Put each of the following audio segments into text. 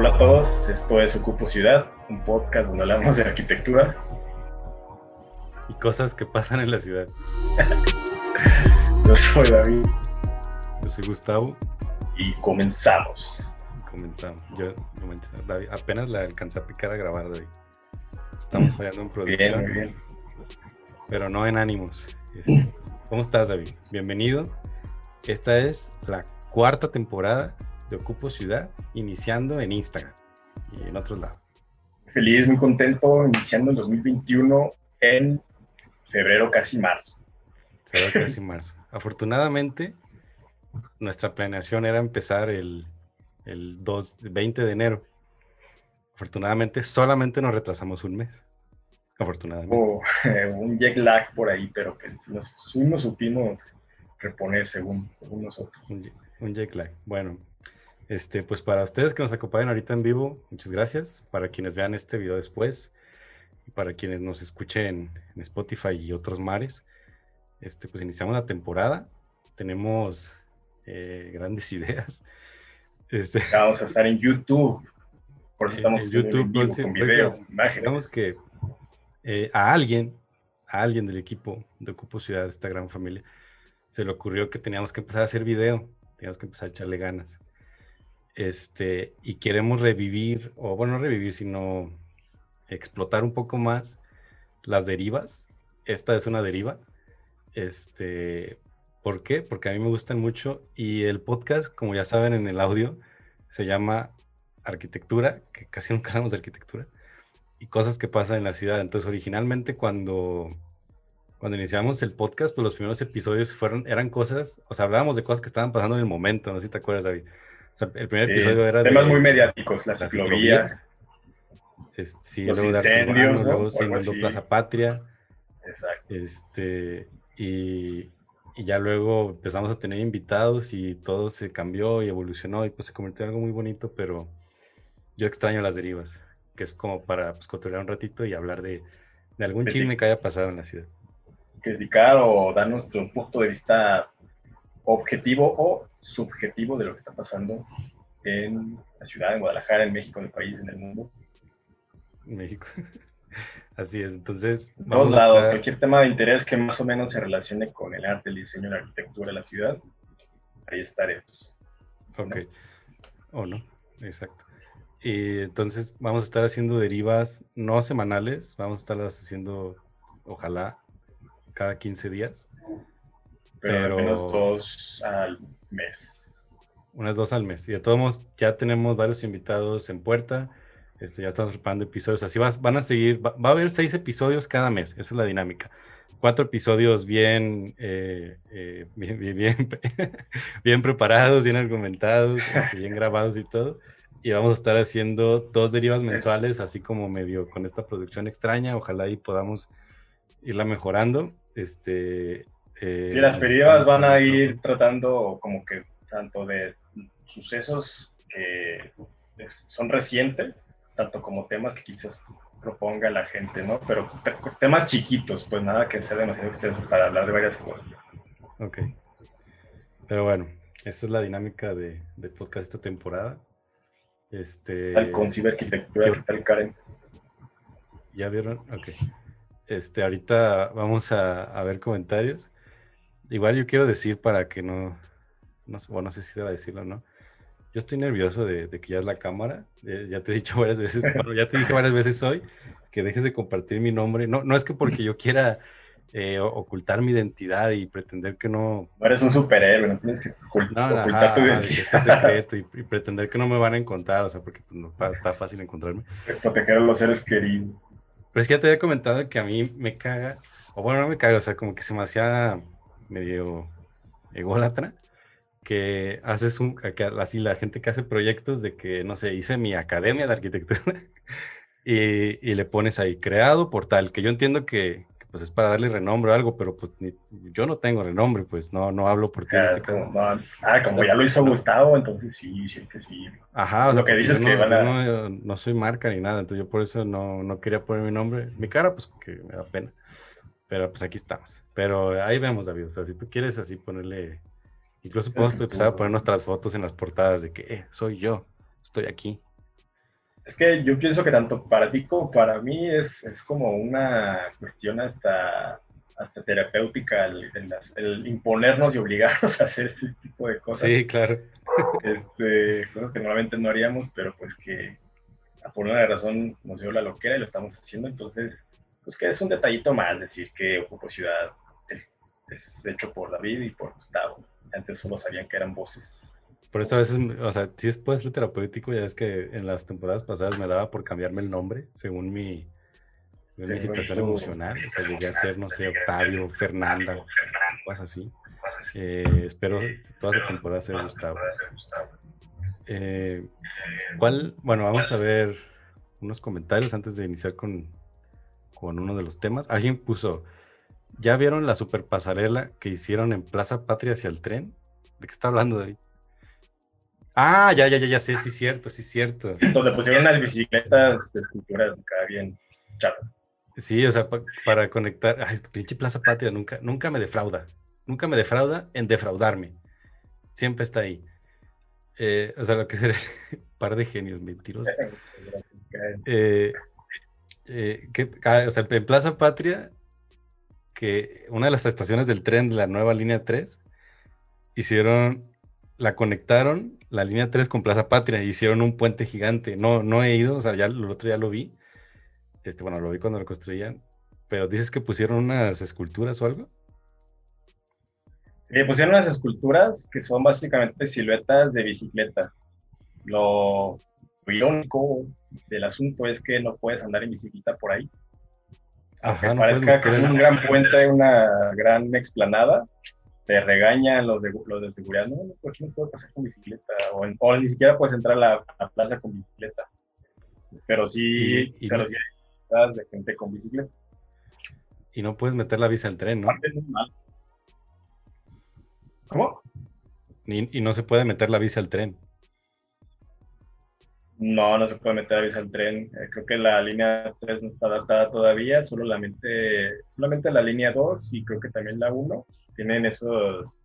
Hola a todos, esto es Ocupo Ciudad, un podcast donde hablamos de arquitectura. Y cosas que pasan en la ciudad. Yo soy David. Yo soy Gustavo. Y comenzamos. Comenzamos. Yo David, apenas la alcancé a picar a grabar, David. Estamos fallando en producción. Bien, bien. Pero no en ánimos. Este, ¿Cómo estás, David? Bienvenido. Esta es la cuarta temporada de Ocupo Ciudad, iniciando en Instagram y en otros lados. Feliz, muy contento, iniciando el 2021 en febrero, casi marzo. Febrero, casi marzo. Afortunadamente, nuestra planeación era empezar el, el 2, 20 de enero. Afortunadamente, solamente nos retrasamos un mes. Afortunadamente. Hubo un jet lag por ahí, pero que nos, nos supimos reponer según, según nosotros. Un, un jet lag. Bueno, este, pues para ustedes que nos acompañan ahorita en vivo, muchas gracias. Para quienes vean este video después, y para quienes nos escuchen en Spotify y otros mares, este, pues iniciamos la temporada. Tenemos eh, grandes ideas. Este, Vamos a estar en YouTube. Por eso estamos en YouTube en vivo, con video, imágenes. que eh, a alguien, a alguien del equipo de Ocupo Ciudad, esta gran familia, se le ocurrió que teníamos que empezar a hacer video, teníamos que empezar a echarle ganas este, y queremos revivir, o bueno, no revivir, sino explotar un poco más las derivas. Esta es una deriva. Este, ¿Por qué? Porque a mí me gustan mucho y el podcast, como ya saben en el audio, se llama Arquitectura, que casi nunca hablamos de arquitectura, y cosas que pasan en la ciudad. Entonces, originalmente cuando, cuando iniciamos el podcast, pues los primeros episodios fueron, eran cosas, o sea, hablábamos de cosas que estaban pasando en el momento, no sé si te acuerdas, David el primer episodio era temas muy mediáticos, las, ciclovías, sí, los incendios, ¿no? Plaza Patria. Exacto. Este, y, y, ya luego empezamos a tener invitados y todo se cambió y evolucionó y pues se convirtió en algo muy bonito, pero yo extraño las derivas, que es como para pues, un ratito y hablar de, de algún chisme que haya pasado en la ciudad. Criticar o dar nuestro punto de vista objetivo o subjetivo de lo que está pasando en la ciudad, en Guadalajara, en México, en el país, en el mundo. México. Así es, entonces... En todos lados, cualquier tema de interés que más o menos se relacione con el arte, el diseño, la arquitectura la ciudad, ahí estaremos. Ok. O no, exacto. Y entonces vamos a estar haciendo derivas no semanales, vamos a estarlas haciendo, ojalá, cada 15 días. Pero, pero dos al mes. Unas dos al mes. Y de todos modos, ya tenemos varios invitados en puerta. Este, ya estamos preparando episodios. Así vas, van a seguir. Va, a haber seis episodios cada mes. Esa es la dinámica. Cuatro episodios bien, eh, eh, bien, bien, bien, preparados, bien argumentados, este, bien grabados y todo. Y vamos a estar haciendo dos derivas mensuales, así como medio con esta producción extraña. Ojalá y podamos irla mejorando. Este, eh, sí, las derivas van a ir tratando como que tanto de sucesos que son recientes, tanto como temas que quizás proponga la gente, ¿no? Pero temas chiquitos, pues nada que sea demasiado extenso para hablar de varias cosas. Ok. Pero bueno, esta es la dinámica de, de podcast esta temporada. Este... Tal con ciberarquitectura, ¿qué tal Karen? ¿Ya vieron? Ok. Este, ahorita vamos a, a ver comentarios. Igual yo quiero decir para que no, no, bueno, no sé si deba decirlo o no. Yo estoy nervioso de, que ya es la cámara. ya te he dicho varias veces, bueno, ya te dije varias veces hoy que dejes de compartir mi nombre. No, no es que porque yo quiera eh, ocultar mi identidad y pretender que no. No eres un superhéroe, no tienes que ocultar tu identidad. Este secreto y, pretender que no me van a encontrar, o sea, porque pues, no está, está fácil encontrarme. Proteger a los seres queridos. Pero es que ya te había comentado que a mí me caga, o bueno, no me caga, o sea, como que se me hacía medio ególatra, que haces un, así la gente que hace proyectos de que, no sé, hice mi academia de arquitectura y, y, le pones ahí creado por tal, que yo entiendo que, pues es para darle renombre o algo, pero pues yo no tengo renombre, pues no, no hablo por ti. Ah, este como, ah, como ya lo hizo Gustavo, entonces sí, sí que sí. Ajá, o sea, lo que dices que van a... no, no, soy marca ni nada, entonces yo por eso no, no quería poner mi nombre, mi cara, pues que me da pena. Pero pues aquí estamos. Pero ahí vemos, David. O sea, si tú quieres así ponerle. Incluso podemos empezar a poner nuestras fotos en las portadas de que eh, soy yo, estoy aquí. Es que yo pienso que tanto para ti como para mí es, es como una cuestión hasta, hasta terapéutica el, el, imponernos y obligarnos a hacer este tipo de cosas. Sí, claro. Este, cosas que normalmente no haríamos, pero pues que por una razón nos dio la loquera y lo estamos haciendo. Entonces, pues que es un detallito más decir que Ocupo Ciudad es hecho por David y por Gustavo. Antes solo sabían que eran voces por eso a veces, o sea, sí es, puede ser terapéutico, ya es que en las temporadas pasadas me daba por cambiarme el nombre según mi, mi situación emocional. O sea, llegué a ser, no sé, Octavio, Fernanda, cosas así. Eh, espero toda esta temporada sea Gustavo. Eh, ¿Cuál? Bueno, vamos a ver unos comentarios antes de iniciar con, con uno de los temas. Alguien puso, ¿ya vieron la super pasarela que hicieron en Plaza Patria hacia el tren? ¿De qué está hablando David? Ah, ya, ya, ya, ya sé, sí, cierto, sí, cierto. Donde pusieron unas bicicletas de esculturas acá bien chavas. Sí, o sea, para conectar. Ay, pinche Plaza Patria nunca, nunca me defrauda. Nunca me defrauda en defraudarme. Siempre está ahí. Eh, o sea, lo que será par de genios mentirosos. Eh, eh, ah, o sea, en Plaza Patria, que una de las estaciones del tren de la nueva línea 3 hicieron la conectaron, la línea 3 con Plaza Patria, hicieron un puente gigante. No, no he ido, o sea, ya el otro día lo vi. Este, bueno, lo vi cuando lo construían. Pero dices que pusieron unas esculturas o algo. Sí, pusieron unas esculturas que son básicamente siluetas de bicicleta. Lo, irónico del asunto es que no puedes andar en bicicleta por ahí. Ajá, parezca que es un gran puente, una gran explanada, te regañan los de, los de seguridad, no, no, ¿por qué no puedo pasar con bicicleta? O, o ni siquiera puedes entrar a la, plaza con bicicleta. Pero sí, pero sí hay de gente con bicicleta. Y no puedes meter la bici al tren, ¿no? ¿Cómo? Y, y, no se puede meter la bici al tren. No, no se puede meter la bici al tren. Eh, creo que la línea 3 no está adaptada todavía, solamente, solamente la línea 2 y creo que también la 1 tienen esos,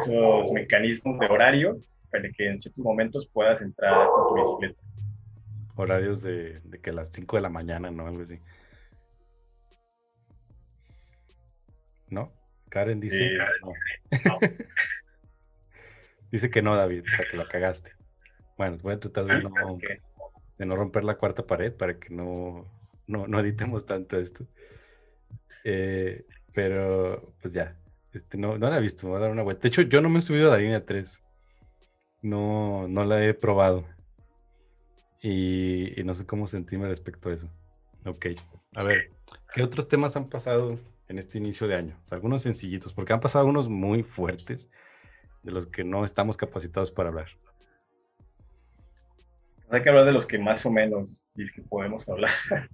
esos mecanismos de horarios para que en ciertos momentos puedas entrar con tu bicicleta. Horarios de, de que a las 5 de la mañana, ¿no? Algo así. ¿No? Karen dice. dice que no, David, o sea, que lo cagaste. Bueno, voy a tratar de no, de no romper la cuarta pared para que no, no, no editemos tanto esto. Eh, pero, pues ya, este, no, no la he visto, voy a dar una vuelta. De hecho, yo no me he subido a la línea 3. No, no la he probado. Y, no sé cómo sentirme respecto a eso. Ok, a ver, ¿qué otros temas han pasado en este inicio de año? algunos sencillitos, porque han pasado unos muy fuertes de los que no estamos capacitados para hablar. Hay que hablar de los que más o menos es que podemos hablar.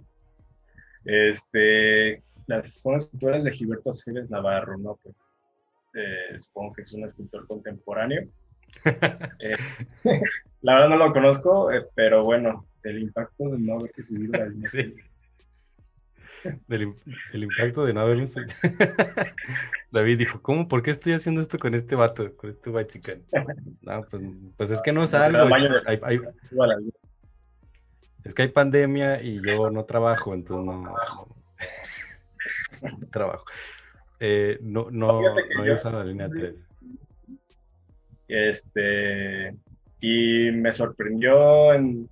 Este, las, son esculturas de Gilberto Aceves Navarro, ¿no? Pues eh, supongo que es un escultor contemporáneo. Eh, la verdad no lo conozco, eh, pero bueno, el impacto de no haber subido la línea. Sí. Del, el impacto de no haber subido. David dijo, ¿cómo? ¿Por qué estoy haciendo esto con este vato, con este chicken? No, pues, pues es que no es algo. Es, que hay pandemia y yo no trabajo, entonces no trabajo. Eh, no, no, no he usado la línea 3. Este, y me sorprendió en,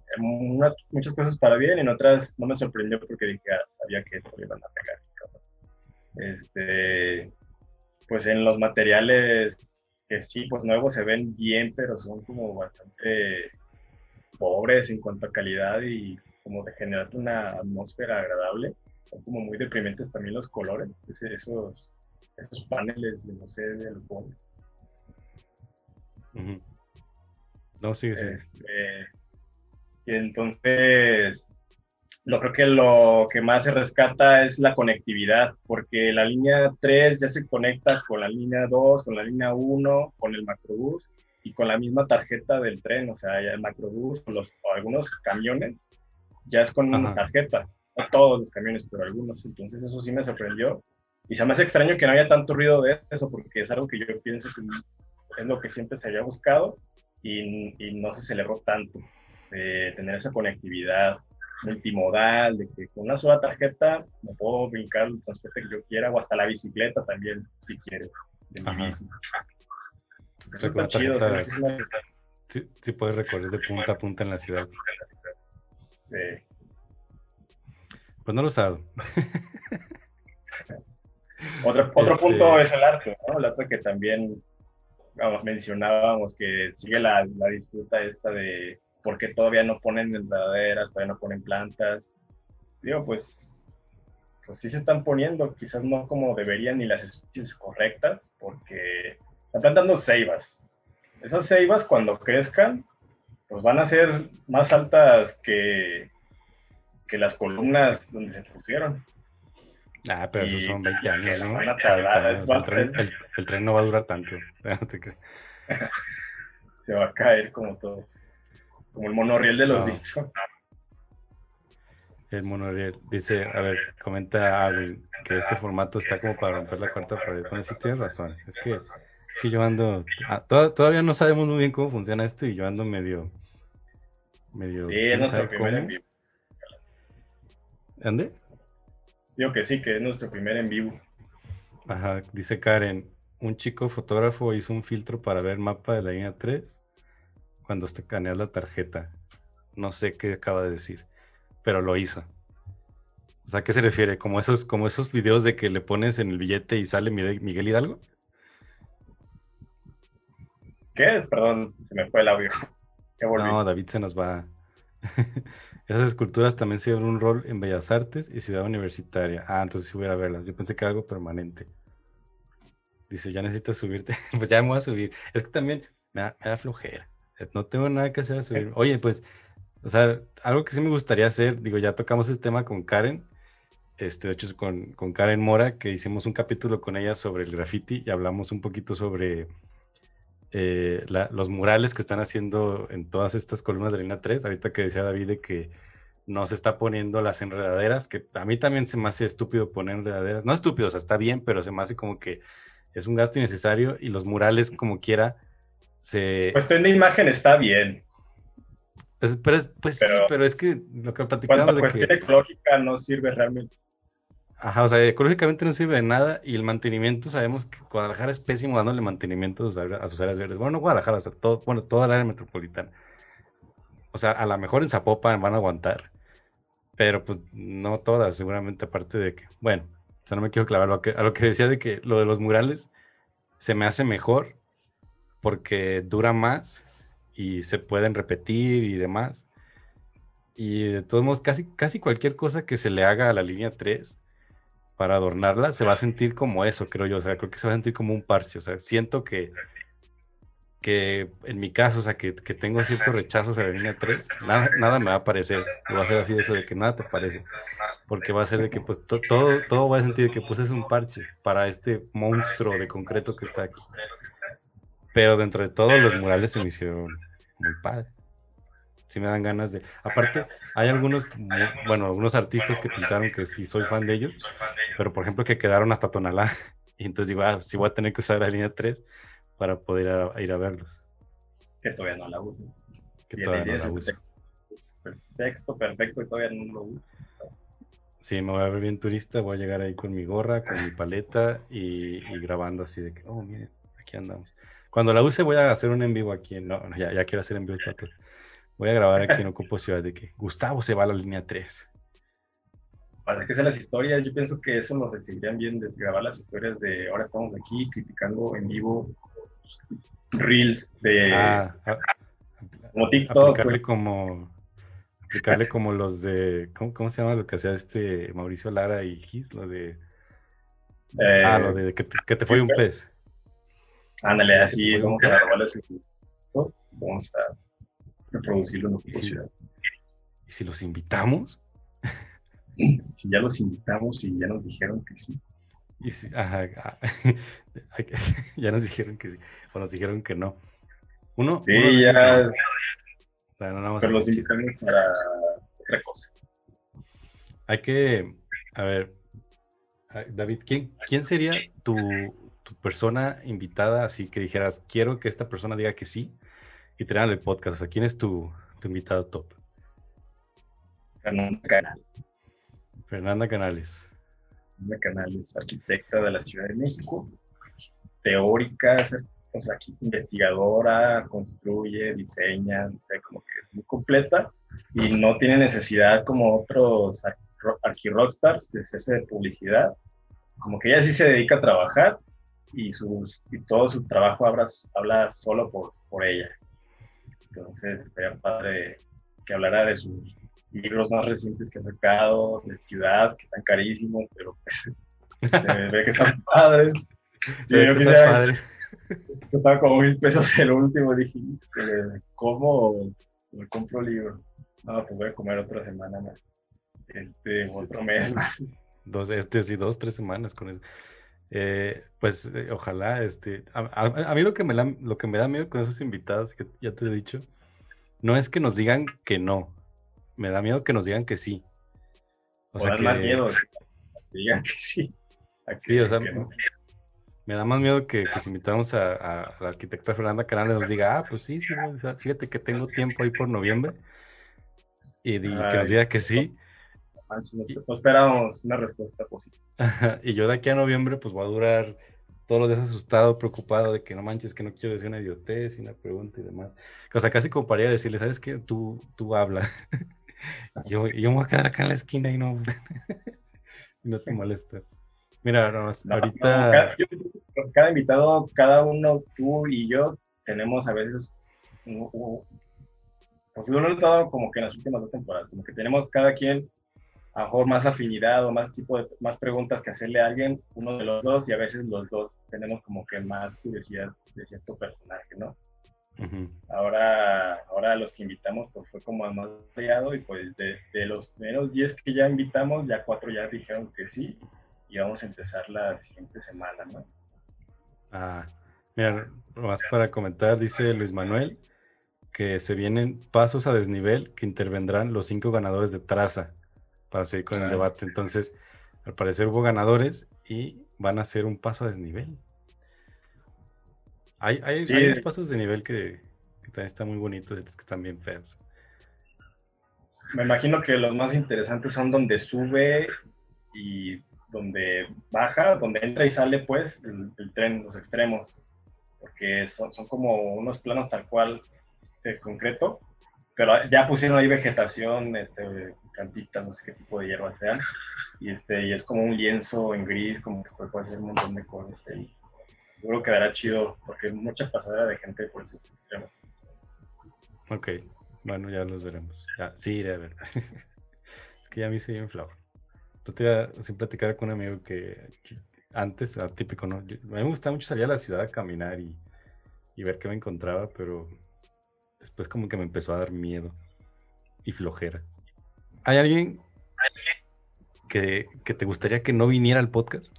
muchas cosas para bien en otras no me sorprendió porque dije, ah, sabía que esto iban a pegar. Este, pues en los materiales que sí, pues nuevos se ven bien, pero son como bastante pobres en cuanto a calidad y como de generar una atmósfera agradable son como muy deprimentes también los colores, esos, esos paneles de, no sé, de algodón. No, sí, sí. Este, y entonces, lo creo que lo que más se rescata es la conectividad, porque la línea 3 ya se conecta con la línea 2, con la línea 1, con el macrobús y con la misma tarjeta del tren, o sea, ya el macrobús los, o algunos camiones ya es con una tarjeta todos los camiones, pero algunos. Entonces eso sí me sorprendió. Y se me hace extraño que no haya tanto ruido de eso, porque es algo que yo pienso que es lo que siempre se había buscado y, no se celebró tanto. de tener esa conectividad multimodal, de que con una sola tarjeta me puedo brincar el transporte que yo quiera o hasta la bicicleta también, si quieres. Eso está chido. Sí, puedes recorrer de punta a punta en la ciudad. Sí. Pues no lo he usado. otro, otro punto este es el arte, ¿no? El arte que también mencionábamos que sigue la, la disputa esta de por qué todavía no ponen enredaderas, todavía no ponen plantas. Digo, pues, pues sí se están poniendo, quizás no como deberían ni las especies correctas, porque están plantando ceibas. Esas ceibas cuando crezcan, pues van a ser más altas que, que las columnas donde se pusieron. Ah, pero eso son 20 años, ¿no? el, tren, el, tren, no va a durar tanto. se va a caer como todos. Como el monorriel de los no. El monorriel. Dice, a ver, comenta Alvin que este formato está como para romper la cuarta pared. Bueno, sí tienes razón. Es que, es que yo ando. Ah, todavía no sabemos muy bien cómo funciona esto y yo ando medio. medio sí, es nuestro primer en vivo. Digo que sí, que es nuestro primer en vivo. Ajá, dice Karen. Un chico fotógrafo hizo un filtro para ver mapa de la línea 3 cuando escaneas la tarjeta. No sé qué acaba de decir, pero lo hizo. O sea, ¿a qué se refiere? ¿Como esos, como esos videos de que le pones en el billete y sale Miguel Hidalgo? ¿Qué? Perdón, se me fue el audio. No, David se nos va. Esas esculturas también se un rol en Bellas Artes y Ciudad Universitaria. Ah, entonces sí voy a verlas. Yo pensé que era algo permanente. Dice, ya necesitas subirte. pues ya me voy a subir. Es que también me da, flojera. No tengo nada que hacer subir. Oye, pues, o sea, algo que sí me gustaría hacer, digo, ya tocamos este tema con Karen, este, de hecho con, con Karen Mora, que hicimos un capítulo con ella sobre el graffiti y hablamos un poquito sobre eh, los murales que están haciendo en todas estas columnas de línea 3. Ahorita que decía David de que no se está poniendo las enredaderas, que a mí también se me hace estúpido poner enredaderas. No estúpido, o sea, está bien, pero se me hace como que es un gasto innecesario y los murales como quiera se... Cuestión de imagen está bien. Pues, pero, pues sí, pero es que lo que platicamos de cuestión ecológica no sirve realmente. Ajá, o sea, ecológicamente no sirve de nada y el mantenimiento, sabemos que Guadalajara es pésimo dándole mantenimiento a sus áreas verdes. Bueno, no Guadalajara, o sea, todo, bueno, toda la área metropolitana. O sea, a lo mejor en Zapopan van a aguantar, pero pues no todas, seguramente, aparte de que, bueno, o sea, no me quiero clavar a lo que, a lo que decía de que lo de los murales se me hace mejor porque dura más y se pueden repetir y demás. Y de todos modos, casi, casi cualquier cosa que se le haga a la línea 3 para adornarla se va a sentir como eso, creo yo. O sea, creo que se va a sentir como un parche. O sea, siento que, que en mi caso, o sea, que, que tengo ciertos rechazos a la línea 3, nada, nada me va a parecer. Va a ser así de eso de que nada te parece. Porque va a ser de que pues todo, todo va a sentir que pues es un parche para este monstruo de concreto que está aquí. Pero dentro de todos los murales se me hicieron muy padre. Sí me dan ganas de... Aparte, hay algunos, bueno, algunos artistas que pintaron que sí soy fan de ellos, pero por ejemplo que quedaron hasta Tonalá. Y entonces digo, ah, sí voy a tener que usar la línea 3 para poder ir a, verlos. Que todavía no la uso. Que todavía no la uso. Texto perfecto y todavía no lo uso. Sí, me voy a ver bien turista, voy a llegar ahí con mi gorra, con mi paleta y, y grabando así de que, oh, miren, aquí andamos. Cuando la use voy a hacer un en vivo aquí. No, ya, ya quiero hacer en vivo para Voy a grabar aquí en Ocupo Ciudad de que Gustavo se va a la línea 3. Para que sean las historias, yo pienso que eso nos recibirían bien de grabar las historias de ahora estamos aquí criticando en vivo reels de ah, como TikTok. Aplicarle pues. como aplicarle como los de ¿cómo, se llama lo que hacía este Mauricio Lara y Gis? Lo de ah, lo de que te, que te fue un pez. Ándale, así vamos a robarle su vamos a reproducirlo en la ciudad. ¿Y si los invitamos? si ya los invitamos y ya nos dijeron que sí. Y si, ajá, ah, ya nos dijeron que sí, o nos dijeron que no. Uno. Sí, ya. pero los invitamos para otra cosa. Hay que, a ver, David, ¿quién, quién sería tu, persona invitada, así que dijeras, quiero que esta persona diga que sí, y te el podcast? O sea, ¿quién es tu, tu invitado top. Fernanda Canales. Fernanda Canales. Fernanda Canales, arquitecta de la Ciudad de México, teórica, o sea, investigadora, construye, diseña, no sé, como que es muy completa y no tiene necesidad como otros arqui-rockstars de hacerse de publicidad. Como que ella sí se dedica a trabajar y, sus, y todo su trabajo habla, habla solo por, por ella. Entonces, estaría padre que hablara de sus libros más recientes que ha sacado, de ciudad, que están carísimos, pero pues se ve que están padres. Yo quisiera, padres. Estaba como mil pesos el último, dije, ¿cómo me compro libro? No, pues voy a comer otra semana más. Este, otro mes más. Dos, este, sí, dos, tres semanas con eso. Eh, pues eh, ojalá, este, a, mí lo que, me da, lo que me da miedo con esos invitados, que ya te he dicho, no es que nos digan que no, me da miedo que nos digan que sí. O, sea, que, más miedo, que digan que sí. Sí, o sea, me da más miedo que, si invitamos a, la arquitecta Fernanda Canales nos diga, ah, pues sí, sí, fíjate que tengo tiempo ahí por noviembre y, que nos diga que sí. No esperábamos una respuesta positiva. y yo de aquí a noviembre, pues voy a durar todos los días asustado, preocupado de que no manches, que no quiero decir una idiotez y una pregunta y demás. O sea, casi como para decirle, ¿sabes qué? Tú, tú habla. yo, yo me voy a quedar acá en la esquina y no, y no te molesta. Mira, ahorita... cada, invitado, cada uno, tú y yo, tenemos a veces... pues lo he notado como que en las últimas dos temporadas, como que tenemos cada quien a lo mejor más afinidad o más tipo de más preguntas que hacerle a alguien, uno de los dos, y a veces los dos tenemos como que más curiosidad de cierto personaje, ¿no? Ahora, ahora los que invitamos pues fue como más variado y pues de, de los menos 10 que ya invitamos, ya cuatro ya dijeron que sí y vamos a empezar la siguiente semana, ¿no? Ah, mira, más para comentar, dice Luis Manuel que se vienen pasos a desnivel que intervendrán los cinco ganadores de traza para seguir con el debate. Entonces, al parecer hubo ganadores y van a hacer un paso a desnivel. Hay, hay, unos pasos de nivel que, también están muy bonitos y otros que están bien feos. Me imagino que los más interesantes son donde sube y donde baja, donde entra y sale pues el, tren, los extremos, porque son, son como unos planos tal cual de concreto, pero ya pusieron ahí vegetación, este, cantitas, no sé qué tipo de hierbas sean, y, este, y es como un lienzo en gris, como que puede hacer un montón de cosas ahí. Seguro quedará chido, porque hay mucha pasada de gente por ese extremo. Ok, bueno, ya los veremos. Ya, sí, iré a ver. es que ya me hice bien flower. Yo sin platicar con un amigo que antes, típico, ¿no? a mí me gustaba mucho salir a la ciudad a caminar y, y ver qué me encontraba, pero después como que me empezó a dar miedo y flojera. ¿Hay alguien que, que, te gustaría que no viniera al podcast?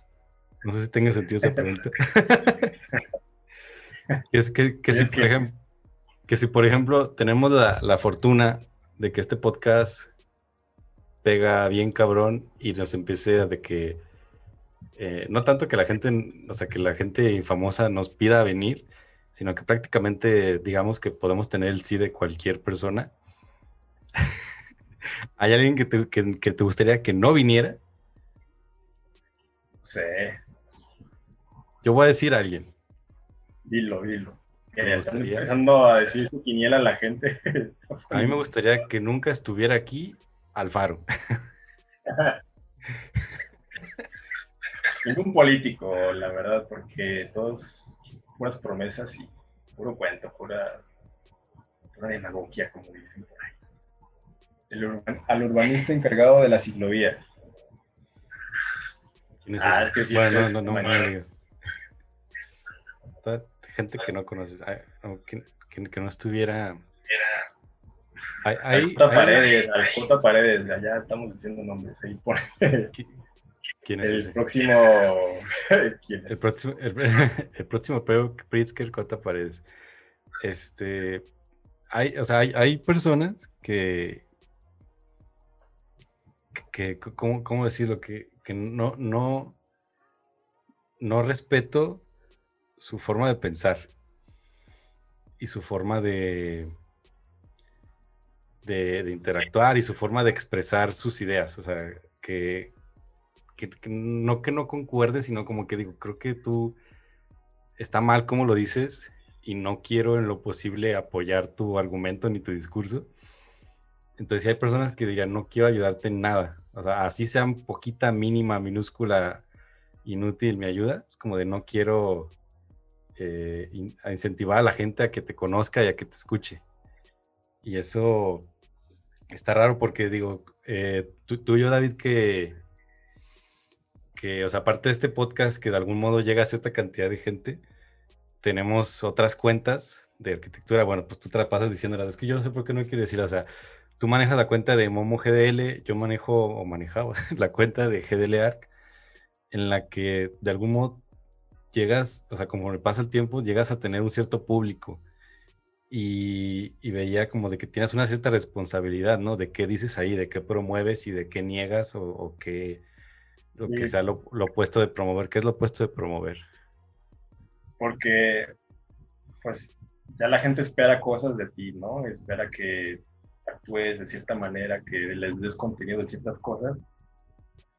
No sé si tenga sentido esa pregunta. es que, que, si, Por ejemplo, que si, por ejemplo, tenemos la, la, fortuna de que este podcast pega bien cabrón y nos empiece a de que, eh, no tanto que la gente, o sea, que la gente famosa nos pida venir, sino que prácticamente digamos que podemos tener el sí de cualquier persona. ¿Hay alguien que te, que, te, gustaría que no viniera? Sí. Yo voy a decir a alguien. Dilo, dilo. Que empezando a decir su quiniela a la gente. a mí me gustaría que nunca estuviera aquí Alfaro. Ningún político, la verdad, porque todos puras promesas y puro cuento, pura, pura demagogia, como dicen por ahí. El al urbanista encargado de las ciclovías. ¿Quién es ah, es que sí, bueno, no, no, no, no, Gente que no conoces, que, que no estuviera hay, hay, Paredes, al Paredes, allá estamos diciendo nombres. Ahí por... ¿Quién es el ese? Próximo... ¿Quién es? El próximo, el, el próximo Pritzker Cota Paredes. Este, hay, o sea, hay, hay personas que, que ¿cómo, cómo decirlo? Que, que no, no, no respeto su forma de pensar y su forma de, de, interactuar y su forma de expresar sus ideas. O sea, que, no que no concuerde, sino como que digo, creo que tú está mal como lo dices y no quiero en lo posible apoyar tu argumento ni tu discurso. Entonces, hay personas que dirían, no quiero ayudarte en nada. O sea, así sea un poquita, mínima, minúscula, inútil mi ayuda. Es como de no quiero eh, incentivar a la gente a que te conozca y a que te escuche. Y eso está raro porque digo, eh, tú, y yo, David, que, que, o sea, aparte de este podcast que de algún modo llega a cierta cantidad de gente, tenemos otras cuentas de arquitectura. Bueno, pues tú te la pasas diciendo, es que yo no sé por qué no quiero decir, o sea, tú manejas la cuenta de Momo GDL, yo manejo o manejaba la cuenta de GDL Arc, en la que de algún modo llegas, o sea, como le pasa el tiempo, llegas a tener un cierto público. Y, veía como de que tienes una cierta responsabilidad, ¿no? De qué dices ahí, de qué promueves y de qué niegas o, qué, lo que sea lo, opuesto de promover. ¿Qué es lo opuesto de promover? Porque, pues, ya la gente espera cosas de ti, ¿no? Espera que actúes de cierta manera, que les des contenido de ciertas cosas,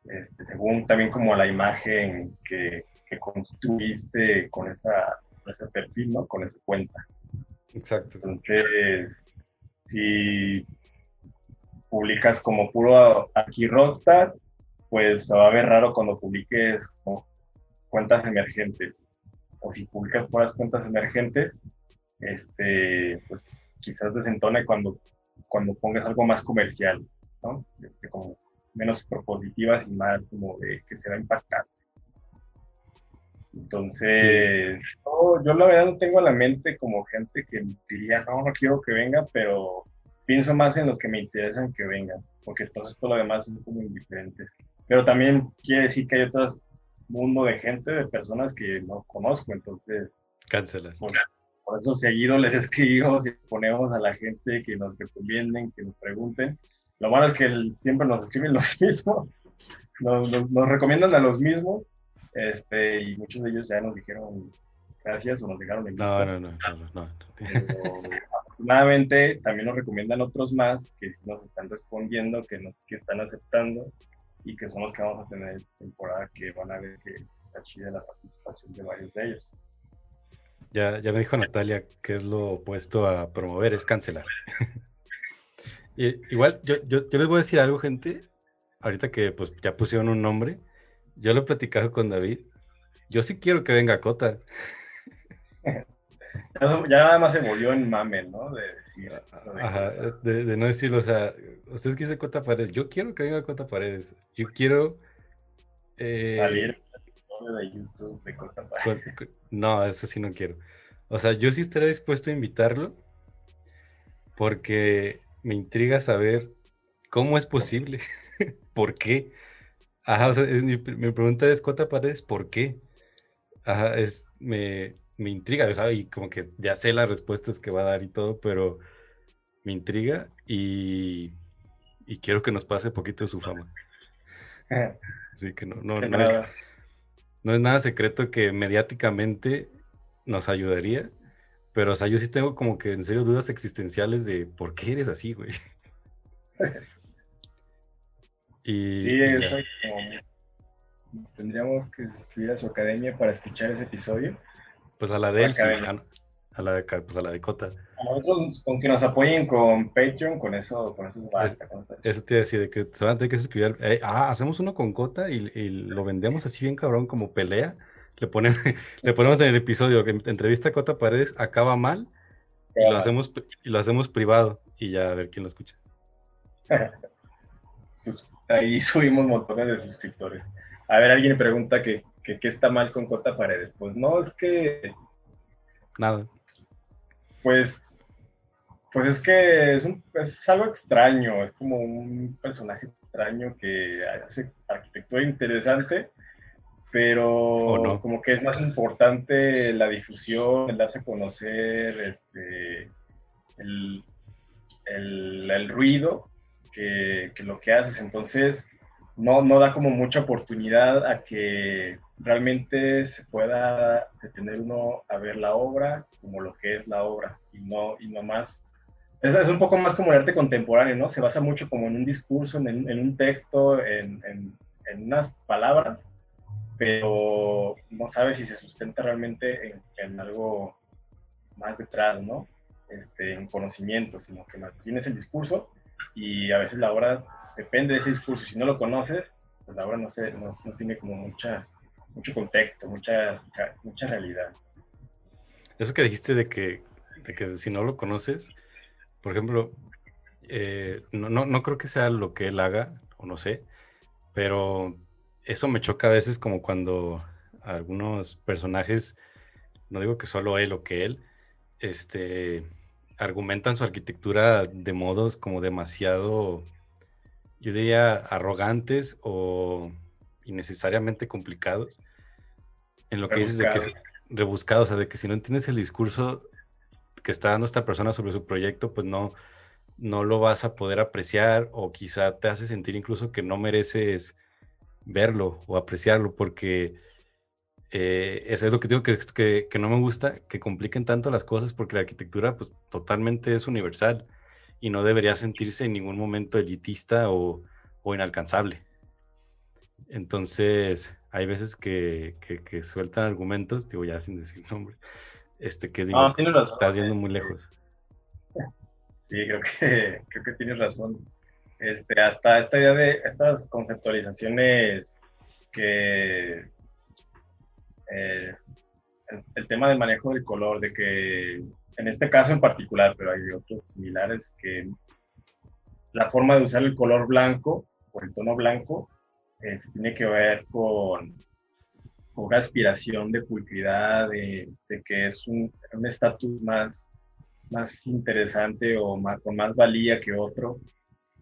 este, según también como la imagen que, construiste con, esa, ese perfil, ¿no? Con esa cuenta. Exacto. Entonces, si publicas como puro aquí Rockstar, pues va a ver raro cuando publiques cuentas emergentes. O si publicas puras cuentas emergentes, este, pues quizás desentone cuando, cuando pongas algo más comercial, ¿no? Este, como menos propositivas y más como de que se va a impactar. Entonces, yo, la verdad no tengo a la mente como gente que diría, no, no quiero que venga, pero pienso más en los que me interesan que vengan, porque entonces todo lo demás son como indiferentes. Pero también quiere decir que hay otro mundo de gente, de personas que no conozco, entonces... Cancela. Por, por eso seguido les escribimos y ponemos a la gente que nos recomienden, que nos pregunten, lo malo es que siempre nos escriben los mismos, nos, nos, recomiendan a los mismos, este, y muchos de ellos ya nos dijeron gracias o nos dejaron en no, no, no, no, no, afortunadamente también nos recomiendan otros más que nos están respondiendo, que nos que están aceptando y que son los que vamos a tener esta temporada que van a ver que está chida la participación de varios de ellos. Ya, ya me dijo Natalia que es lo opuesto a promover, es cancelar. igual, yo, yo, les voy a decir algo, gente. Ahorita que pues ya pusieron un nombre, yo lo he platicado con David. Yo sí quiero que venga Cota. ya nada más se volvió en mame, ¿no? De decir. Ajá, de, no decirlo, o sea, ustedes quieren Cota Paredes. Yo quiero que venga Cota Paredes. Yo quiero. Eh, Salir de YouTube de. No, eso sí no quiero. O sea, yo sí estaría dispuesto a invitarlo porque me intriga saber cómo es posible, por qué. Ajá, o sea, mi, pregunta es, Cota Paredes, ¿por qué? Ajá, es, me, me intriga, o sea, y como que ya sé las respuestas que va a dar y todo, pero me intriga y, y quiero que nos pase poquito de su fama. Así que no, no, no, es, no es nada secreto que mediáticamente nos ayudaría pero, o sea, yo sí tengo como que en serio dudas existenciales de por qué eres así, güey. y, sí, exacto. tendríamos que suscribir a su academia para escuchar ese episodio. Pues a la de él, sí, a, la de, pues a la de Cota. A nosotros, con que nos apoyen con Patreon, con eso, con eso basta. eso te decía, de que se van a tener que suscribir. Eh, ah, hacemos uno con Cota y, y, lo vendemos así bien cabrón como pelea le, le ponemos en el episodio que entrevista a Cota Paredes acaba mal y lo, hacemos, y lo hacemos privado y ya a ver quién lo escucha. Ahí subimos montones de suscriptores. A ver, alguien pregunta que, qué está mal con Cota Paredes. Pues no, es que... Nada. Pues, pues es que es, es algo extraño, es como un personaje extraño que hace arquitectura interesante, pero como que es más importante la difusión, el darse a conocer, este, el, el, ruido que, que, lo que haces. Entonces, no, no da como mucha oportunidad a que realmente se pueda detener uno a ver la obra como lo que es la obra y no, y no más es, es, un poco más como el arte contemporáneo, ¿no? Se basa mucho como en un discurso, en, un texto, en, en, en, unas palabras, pero no sabe si se sustenta realmente en, algo más detrás, ¿no? Este, en conocimiento, sino que tienes el discurso y a veces la obra depende de ese discurso. Si no lo conoces, pues la obra no, se, no, no tiene como mucha, mucho contexto, mucha, mucha realidad. Eso que dijiste de que, de que si no lo conoces, por ejemplo, eh, no, no, no, creo que sea lo que él haga, o no sé, pero eso me choca a veces como cuando algunos personajes, no digo que solo él o que él, este, argumentan su arquitectura de modos como demasiado, yo diría, arrogantes o innecesariamente complicados. En lo que dices de que es rebuscado, o sea, de que si no entiendes el discurso que está dando esta persona sobre su proyecto, pues no, no lo vas a poder apreciar o quizá te hace sentir incluso que no mereces verlo o apreciarlo porque eh, eso es lo que digo que, que, que, no me gusta, que compliquen tanto las cosas porque la arquitectura pues totalmente es universal y no debería sentirse en ningún momento elitista o, o inalcanzable. Entonces, hay veces que, que, sueltan argumentos, digo ya sin decir nombre, este, que digo, estás yendo muy lejos. Sí, creo que, creo que tienes razón. Este, hasta esta idea de estas conceptualizaciones que eh, el, tema del manejo del color, de que en este caso en particular, pero hay otros similares, que la forma de usar el color blanco o el tono blanco eh, tiene que ver con con aspiración de pulcridad, de, que es un estatus más, más interesante o con más valía que otro.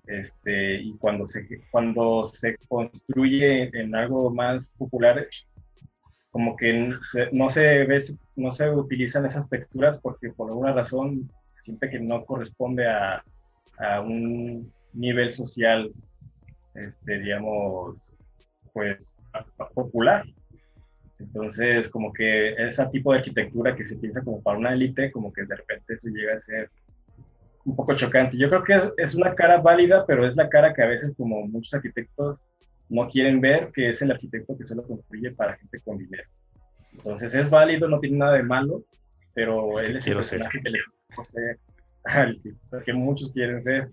Este, y cuando se, cuando se construye en algo más popular, como que no se ve, no se utilizan esas texturas porque por alguna razón siente que no corresponde a, a un nivel social, este, digamos, pues popular. Entonces, como que ese tipo de arquitectura que se piensa como para una élite, como que de repente eso llega a ser un poco chocante. Yo creo que es, es, una cara válida, pero es la cara que a veces como muchos arquitectos no quieren ver, que es el arquitecto que solo construye para gente con dinero. Entonces es válido, no tiene nada de malo, pero él es el personaje que le ser, que muchos quieren ser,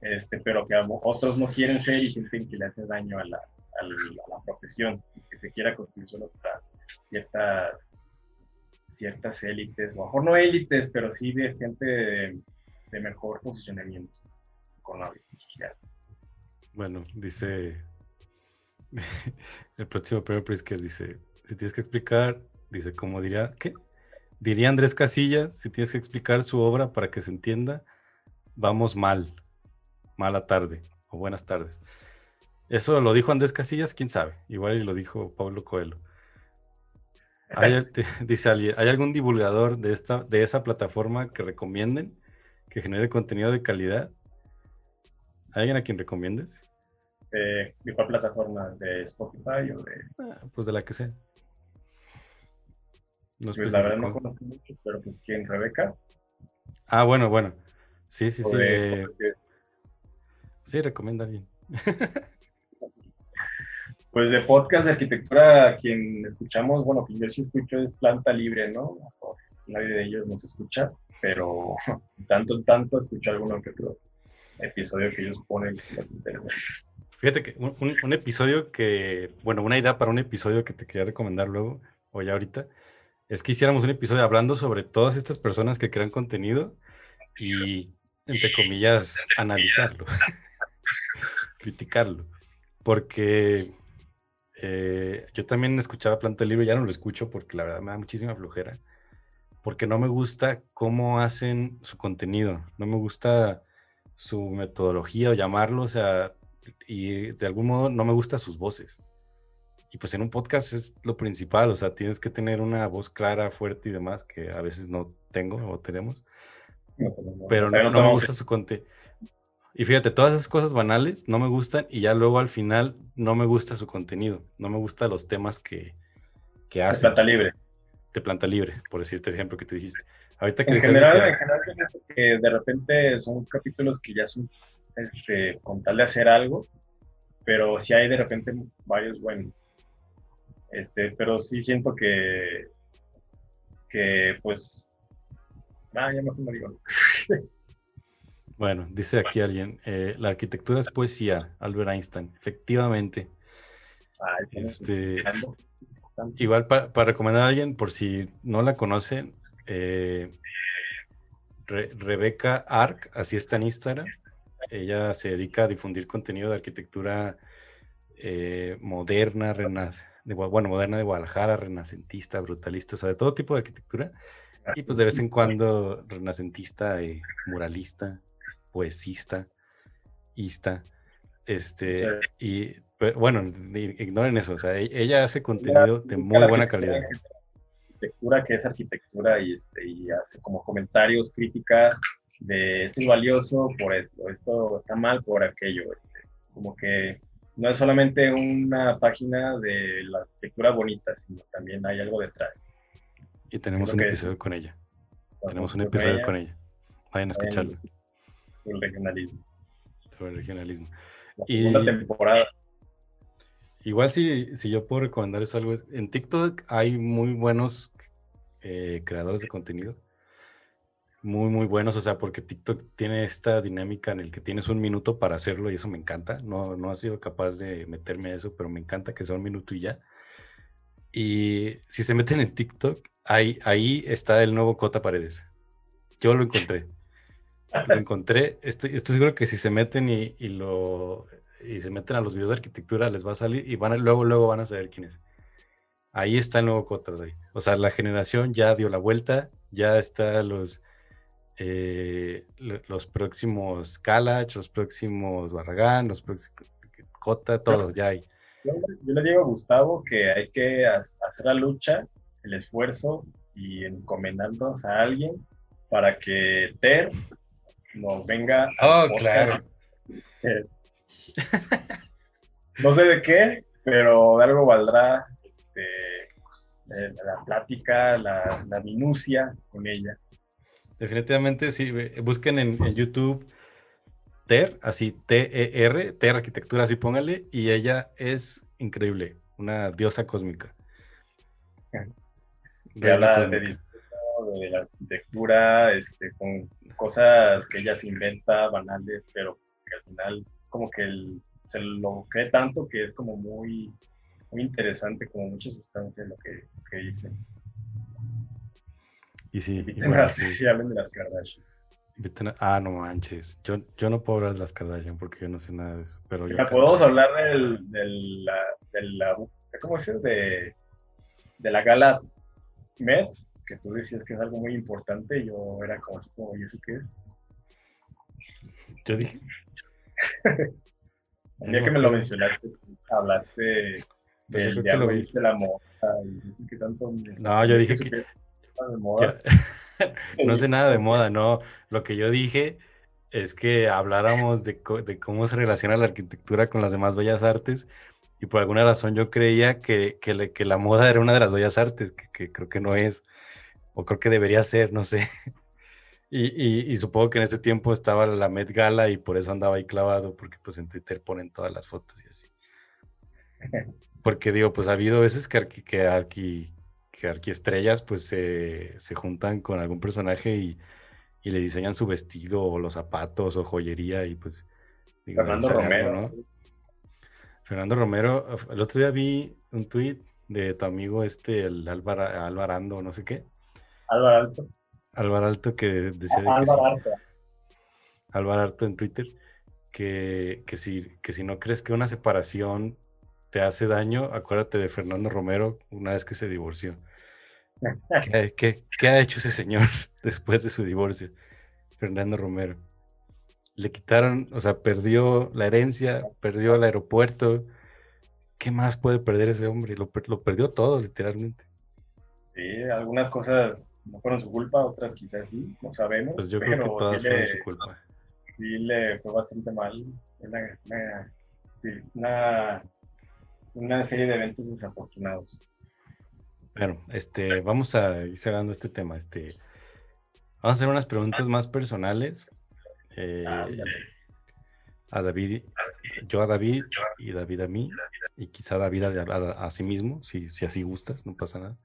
este, pero que otros no quieren ser y sienten que le hace daño a la, a la profesión, que se quiera construir solo para ciertas, ciertas élites, o mejor no élites, pero sí de gente de, mejor posicionamiento económico social. Bueno, dice el próximo premio Prisker, dice, si tienes que explicar, dice, como diría, ¿qué? Diría Andrés Casillas, si tienes que explicar su obra para que se entienda, vamos mal, mala tarde o buenas tardes. Eso lo dijo Andrés Casillas, quién sabe. Igual lo dijo Pablo Coelho. dice alguien, ¿hay algún divulgador de, esta, de esa plataforma que recomienden que genere contenido de calidad? ¿Hay alguien a quien recomiendes? ¿De cuál plataforma? ¿De Spotify o de...? Ah, pues de la que sea. No pues la verdad no conozco mucho, pero pues ¿quién? ¿Rebeca? Ah, bueno, bueno. Sí, sí, sí. Sí, recomienda bien. Pues de podcast de arquitectura, quien escuchamos, bueno, que yo sí escucho es Planta Libre, ¿no? Nadie de ellos nos escucha, pero tanto tanto escucho alguno que otro episodio que ellos ponen que les interesa. Fíjate que un, episodio que, bueno, una idea para un episodio que te quería recomendar luego, o ya ahorita, es que hiciéramos un episodio hablando sobre todas estas personas que crean contenido y, entre comillas, analizarlo, criticarlo. Porque eh, yo también escuchaba Planta Libre, ya no lo escucho porque la verdad me da muchísima flojera. Porque no me gusta cómo hacen su contenido, no me gusta su metodología o llamarlo, o sea, y de algún modo no me gusta sus voces. Y pues en un podcast es lo principal, o sea, tienes que tener una voz clara, fuerte y demás, que a veces no tengo o tenemos. pero no, no me gusta su contenido y fíjate, todas esas cosas banales no me gustan y ya luego al final no me gusta su contenido, no me gustan los temas que, que hace. De planta libre. De planta libre, por decirte el ejemplo que tú dijiste. Ahorita que en general, en general, que de repente son capítulos que ya son este, con tal de hacer algo, pero sí hay de repente varios buenos. Este, pero sí siento que, que pues, ah, ya no me digo. Bueno, dice aquí alguien, eh, la arquitectura es poesía, Albert Einstein. Efectivamente. Ah, este, igual para recomendar a alguien, por si no la conocen, eh, Rebeca Arc, así está en Instagram. Ella se dedica a difundir contenido de arquitectura eh, moderna, de, bueno, moderna de Guadalajara, renacentista, brutalista, o sea, de todo tipo de arquitectura. Y pues de vez en cuando renacentista, y muralista poesista, ista, este, y bueno, ignoren eso, o sea, e-, ella hace contenido de muy buena calidad. Arquitectura que es arquitectura y, este, y hace como comentarios, críticas de esto es valioso por esto, esto está mal por aquello, este, como que no es solamente una página de la arquitectura bonita, sino también hay algo detrás. Y tenemos un episodio con ella. Tenemos un episodio con ella. Vayan a escucharlo el regionalismo. Sobre el regionalismo. La segunda temporada. Igual si, si yo puedo recomendarles algo, en TikTok hay muy buenos eh, creadores de contenido. Muy, muy buenos, o sea, porque TikTok tiene esta dinámica en el que tienes un minuto para hacerlo y eso me encanta. No, no he sido capaz de meterme a eso, pero me encanta que sea un minuto y ya. Y si se meten en TikTok, ahí, ahí está el nuevo Cota Paredes. Yo lo encontré lo encontré. Estoy, seguro que si se meten y, lo y se meten a los videos de arquitectura les va a salir y van luego luego van a saber quién es. Ahí está el nuevo Cota O sea, la generación ya dio la vuelta, ya está los eh, los próximos Kalach, los próximos Barragán, los próximos Cota, todos ya hay. Yo, le digo a Gustavo que hay que hacer la lucha, el esfuerzo y encomendarnos a alguien para que Ter nos venga. Oh, claro. Eh, no sé de qué, pero de algo valdrá este, eh, la plática, la, minucia con ella. Definitivamente, sí. Busquen en, YouTube TER, así T-E-R, TER Arquitectura, así póngale, y ella es increíble, una diosa cósmica. Se habla de de la arquitectura, este, con cosas que ella se inventa, banales, pero que al final como que se lo cree tanto que es como muy, muy interesante, como mucha sustancia lo que, que dice. Y sí, y sí. hablen de las Kardashian. Ah, no manches. Yo, yo no puedo hablar de las Kardashian porque yo no sé nada de eso. Pero ya podemos hablar del, del, la, la, ¿cómo decir? De, de la gala Met, que tú decías que es algo muy importante, yo era como así como, ¿y eso qué es? Yo dije. El día que me lo mencionaste, hablaste pues del diálogo de la moda y no sé tanto. No, yo dije que. no sé nada de moda, no. Lo que yo dije es que habláramos de, de, cómo se relaciona la arquitectura con las demás bellas artes y por alguna razón yo creía que, que, que la moda era una de las bellas artes, que, que creo que no es o creo que debería ser, no sé. Y, supongo que en ese tiempo estaba la Met Gala y por eso andaba ahí clavado, porque pues en Twitter ponen todas las fotos y así. Porque digo, pues ha habido veces que, arqui, que, arqui, que arquiestrellas pues se, juntan con algún personaje y, le diseñan su vestido o los zapatos o joyería y pues... Fernando Romero. ¿no? Fernando Romero, el otro día vi un tweet de tu amigo este, el Álvaro Alvarando, no sé qué Álvaro Alto. Álvaro Alto que decía que Álvaro Alto. Álvaro Alto en Twitter que, que, si, que si no crees que una separación te hace daño, acuérdate de Fernando Romero una vez que se divorció. ¿Qué, qué, ha hecho ese señor después de su divorcio? Fernando Romero. Le quitaron, o sea, perdió la herencia, perdió el aeropuerto. ¿Qué más puede perder ese hombre? Lo, lo perdió todo, literalmente. Sí, algunas cosas no fueron su culpa, otras quizás sí, no sabemos. Pues yo creo que todas fueron su culpa. Sí, le fue bastante mal. sí, una, una serie de eventos desafortunados. Bueno, este, vamos a ir cerrando este tema. Este, Vamos a hacer unas preguntas más personales. Eh, a David, yo a David y David a mí, y quizá David a, sí mismo, si, si, así gustas, no pasa nada.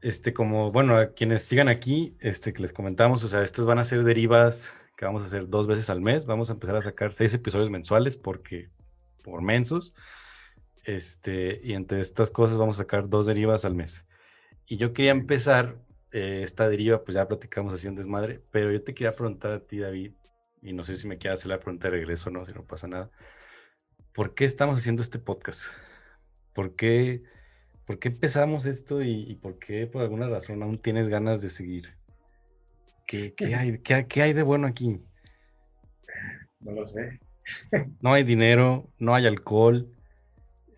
Este, como, bueno, a quienes sigan aquí, este, que les comentamos, o sea, estas van a ser derivas que vamos a hacer dos veces al mes, vamos a empezar a sacar seis episodios mensuales porque, por mensos, este, y entre estas cosas vamos a sacar dos derivas al mes. Y yo quería empezar eh, esta deriva, pues ya platicamos así un desmadre, pero yo te quería preguntar a ti, David, y no sé si me quieres hacer la pregunta de regreso o no, si no pasa nada. ¿Por qué estamos haciendo este podcast? ¿Por qué, por qué empezamos esto y, por qué por alguna razón aún tienes ganas de seguir? ¿Qué, qué hay, qué, qué hay de bueno aquí? No lo sé. No hay dinero, no hay alcohol,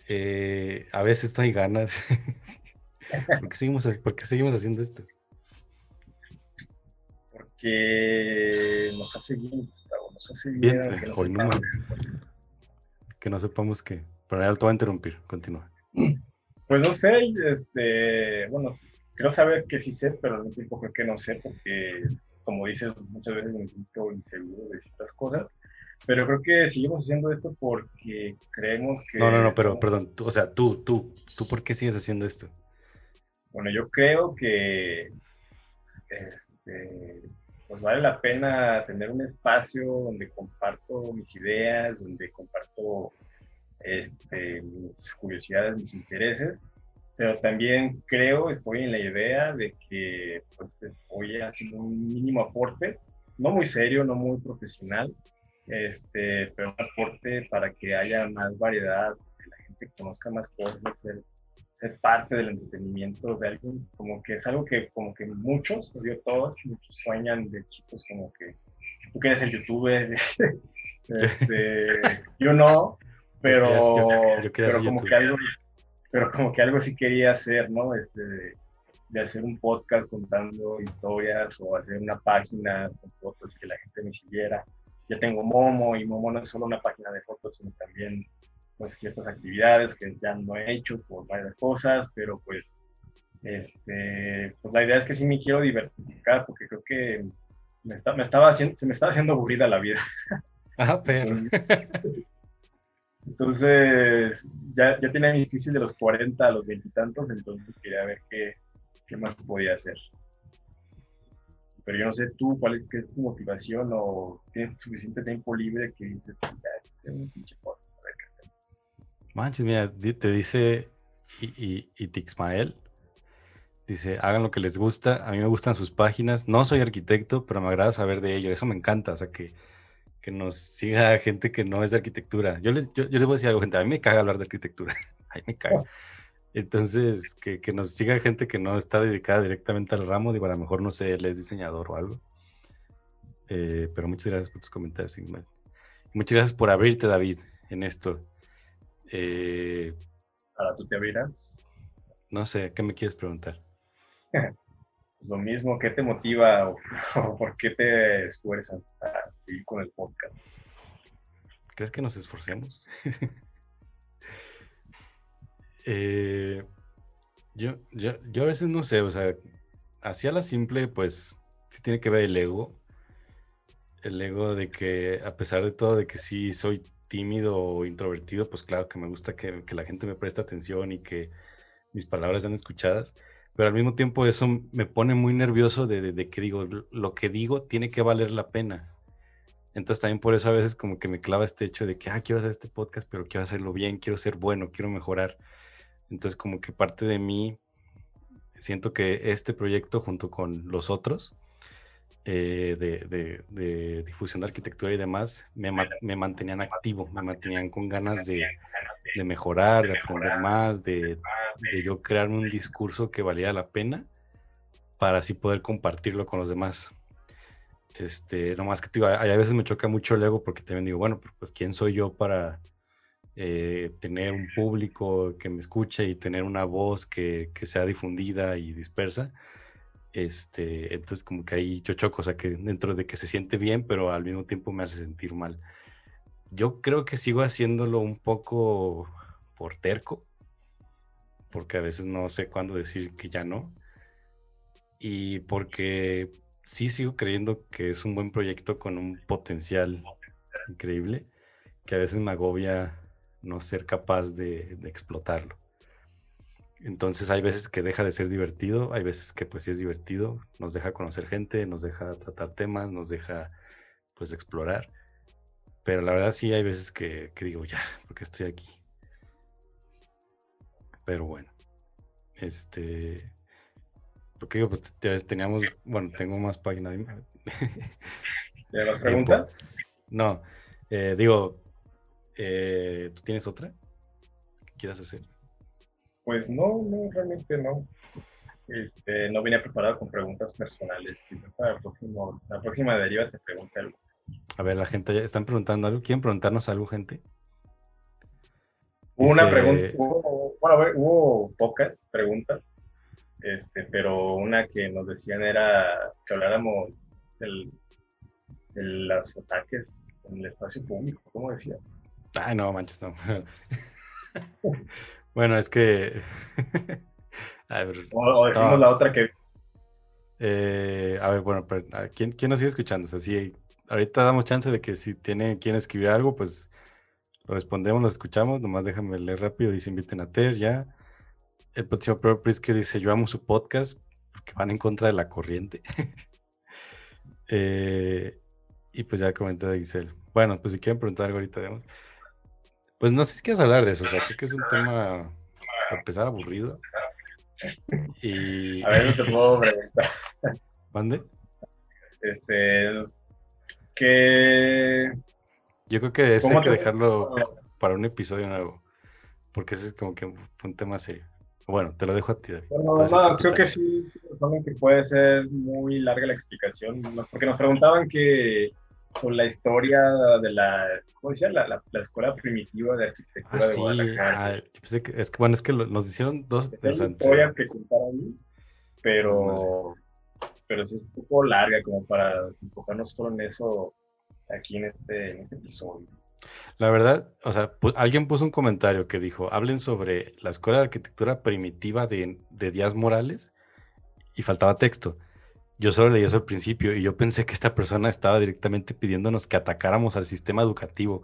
eh, a veces no hay ganas. ¿Por, qué seguimos, ¿Por qué seguimos haciendo esto? que nos hace bien, Gustavo, nos hace bien. que, no que no sepamos qué. Pero ya te voy a interrumpir, continúa. Pues no sé, este, bueno, creo saber que sí sé, pero al mismo tiempo creo que no sé, porque como dices, muchas veces me siento inseguro de ciertas cosas. Pero creo que seguimos haciendo esto porque creemos que... No, no, no, pero perdón, o sea, tú, tú, tú, ¿por qué sigues haciendo esto? Bueno, yo creo que este, pues vale la pena tener un espacio donde comparto mis ideas, donde comparto este, mis curiosidades, mis intereses, pero también creo, estoy en la idea de que pues estoy un mínimo aporte, no muy serio, no muy profesional, este, pero un aporte para que haya más variedad, que la gente conozca más cosas, ser parte del entretenimiento de alguien, como que es algo que como que muchos, yo todos, muchos sueñan de chicos como que tú quieres ser youtuber, este, yo no, pero, pero como que algo, pero como que algo sí quería hacer, ¿no? Este, de hacer un podcast contando historias o hacer una página con fotos que la gente me siguiera. Ya tengo Momo y Momo no es solo una página de fotos, sino también pues ciertas actividades que ya no he hecho por varias cosas, pero pues, este, pues la idea es que sí me quiero diversificar porque creo que me, está, me estaba haciendo, se me estaba haciendo aburrida la vida. Ah, pero. Entonces, ya, ya tenía mis crisis de los 40 a los 20 y tantos, entonces quería ver qué, qué más podía hacer. Pero yo no sé tú cuál es, qué es tu motivación o tienes suficiente tiempo libre que dices, pues, ya, un pinche Manches, mira, te dice y, y, Tixmael, dice, hagan lo que les gusta, a mí me gustan sus páginas, no soy arquitecto, pero me agrada saber de ello, eso me encanta, o sea, que, que nos siga gente que no es de arquitectura. Yo les, yo, les voy a decir algo, gente, a mí me caga hablar de arquitectura, a mí me caga. Entonces, que, que, nos siga gente que no está dedicada directamente al ramo, digo, a lo mejor, no sé, él es diseñador o algo. Eh, pero muchas gracias por tus comentarios, Sigmund. Muchas gracias por abrirte, David, en esto. Eh, ¿Para tú te abrirás? No sé, ¿qué me quieres preguntar? Lo mismo, ¿qué te motiva o, por qué te esfuerzas para seguir con el podcast? ¿Crees que nos esforcemos? Eh, yo, yo, yo a veces no sé, o sea, hacia la simple, pues sí tiene que ver el ego. El ego de que, a pesar de todo, de que sí soy tímido o introvertido, pues claro que me gusta que, la gente me preste atención y que mis palabras sean escuchadas, pero al mismo tiempo eso me pone muy nervioso de, que digo, lo que digo tiene que valer la pena. Entonces también por eso a veces como que me clava este hecho de que, ah, quiero hacer este podcast, pero quiero hacerlo bien, quiero ser bueno, quiero mejorar. Entonces como que parte de mí, siento que este proyecto junto con los otros, eh, de, difusión de arquitectura y demás, me, mantenían activo, me mantenían con ganas de, mejorar, de aprender más, de, yo crear un discurso que valiera la pena para así poder compartirlo con los demás. Este, más que digo, a, veces me choca mucho el ego porque también digo, bueno, pues quién soy yo para eh, tener un público que me escuche y tener una voz que, que sea difundida y dispersa este, entonces como que ahí yo choco, o sea que dentro de que se siente bien, pero al mismo tiempo me hace sentir mal. Yo creo que sigo haciéndolo un poco por terco, porque a veces no sé cuándo decir que ya no. y porque sí sigo creyendo que es un buen proyecto con un potencial increíble, que a veces me agobia no ser capaz de, explotarlo. Entonces hay veces que deja de ser divertido, hay veces que pues sí es divertido, nos deja conocer gente, nos deja tratar temas, nos deja pues explorar. Pero la verdad sí hay veces que, que digo, ya, porque estoy aquí. Pero bueno, este, porque digo, pues teníamos, bueno, tengo más páginas. ¿De las preguntas? No, eh, digo, eh, ¿tú tienes otra que quieras hacer? Pues no, no, realmente no. Este, no vine preparado con preguntas personales. Quizás para próximo, la próxima deriva te pregunte algo. A ver, la gente ya están preguntando algo. ¿Quieren preguntarnos algo, gente? Hubo una pregunta, bueno, hubo pocas preguntas, este, pero una que nos decían era que habláramos del, de los ataques en el espacio público, ¿cómo decía? Ay, no, manches, no. bueno, es que... o, decimos la otra que... Eh, a ver, bueno, ¿quién, ¿quién, nos sigue escuchando? O sea, si ahorita damos chance de que si tiene quien escribir algo, pues lo respondemos, lo escuchamos. Nomás déjame leer rápido. Dice, inviten a Ter ya. El próximo Pro Prisker dice, yo amo su podcast porque van en contra de la corriente. Eh, y pues ya comenté de Giselle. Bueno, pues si quieren preguntar algo ahorita, digamos. Pues no sé si quieres hablar de eso, o sea, creo que es un tema para empezar aburrido. Y... A ver, te puedo preguntar. ¿Mande? Este, que... Yo creo que eso hay que dejarlo para un episodio nuevo, porque ese es como que un tema serio. Bueno, te lo dejo a ti. Bueno, no, creo que sí, que puede ser muy larga la explicación, porque nos preguntaban que sobre la historia de la, ¿cómo decía? La, la, escuela primitiva de arquitectura ah, de Guadalajara. Ah, es que, bueno, es que nos hicieron dos. Es una historia que contaron, pero, pero es un poco larga como para enfocarnos solo en eso aquí en este, en este episodio. La verdad, o sea, alguien puso un comentario que dijo, hablen sobre la escuela de arquitectura primitiva de, Díaz Morales y faltaba texto. Yo solo leí eso al principio y yo pensé que esta persona estaba directamente pidiéndonos que atacáramos al sistema educativo.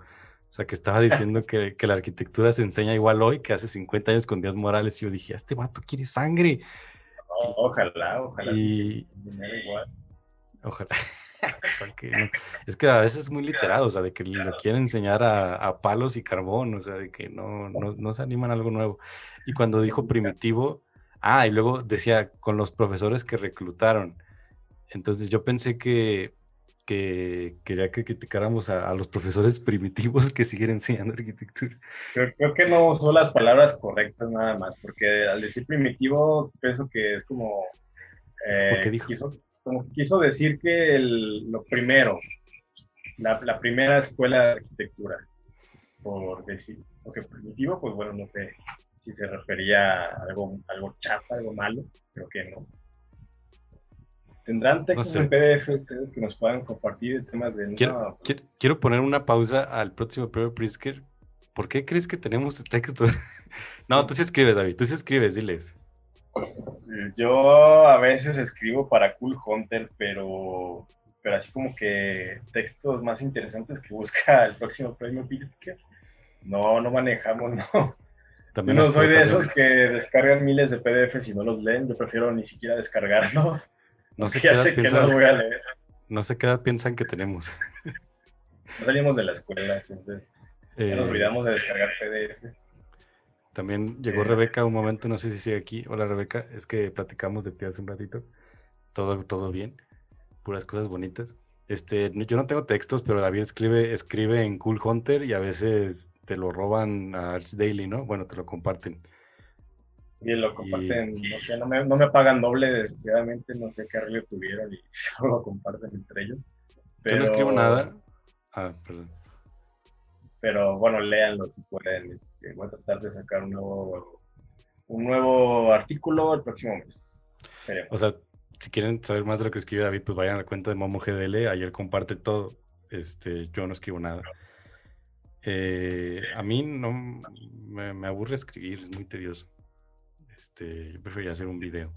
O sea, que estaba diciendo que, la arquitectura se enseña igual hoy que hace 50 años con Díaz Morales. Y yo dije, este vato quiere sangre. ojalá, ojalá. Y... Ojalá. Es que a veces es muy literal, o sea, de que lo quieren enseñar a, palos y carbón, o sea, de que no, no, se animan a algo nuevo. Y cuando dijo primitivo, ah, y luego decía con los profesores que reclutaron. Entonces yo pensé que, que quería que criticáramos a, los profesores primitivos que siguen enseñando arquitectura. Creo, que no son las palabras correctas nada más, porque al decir primitivo pienso que es como... Eh, ¿Por dijo? como quiso decir que lo primero, la, primera escuela de arquitectura, por decir, porque primitivo, pues bueno, no sé si se refería a algo, algo chafa, algo malo, creo que no. ¿Tendrán textos en PDF ustedes que nos puedan compartir temas de... Quiero, quiero, poner una pausa al próximo Pedro Prisker. ¿Por qué crees que tenemos texto? no, tú sí escribes, David, tú sí escribes, diles. Yo a veces escribo para Cool Hunter, pero, pero así como que textos más interesantes que busca el próximo premio Pritzker. No, no manejamos, no. También yo no soy de esos que descargan miles de PDFs y no los leen. Yo prefiero ni siquiera descargarlos. No sé que no voy a leer. No sé qué edad piensan que tenemos. No salimos de la escuela, entonces ya nos eh, olvidamos de descargar PDFs. También llegó Rebeca un momento, no sé si sigue aquí. Hola Rebeca, es que platicamos de ti hace un ratito. Todo, todo bien, puras cosas bonitas. Este, yo no tengo textos, pero David escribe, escribe en Cool Hunter y a veces te lo roban a Arch Daily, ¿no? Bueno, te lo comparten. Y lo comparten, no sé, no me, no me, pagan doble, desgraciadamente, no sé qué arreglo tuvieron y solo lo comparten entre ellos. Yo no escribo nada. Ah, perdón. Pero bueno, léanlo si pueden voy a tratar de sacar un nuevo, un nuevo artículo el próximo mes. O sea, si quieren saber más de lo que escribe David, pues vayan a la cuenta de Momo GDL, ahí él comparte todo. Este, yo no escribo nada. Eh, a mí no me, aburre escribir, es muy tedioso. Este, yo preferiría hacer un video.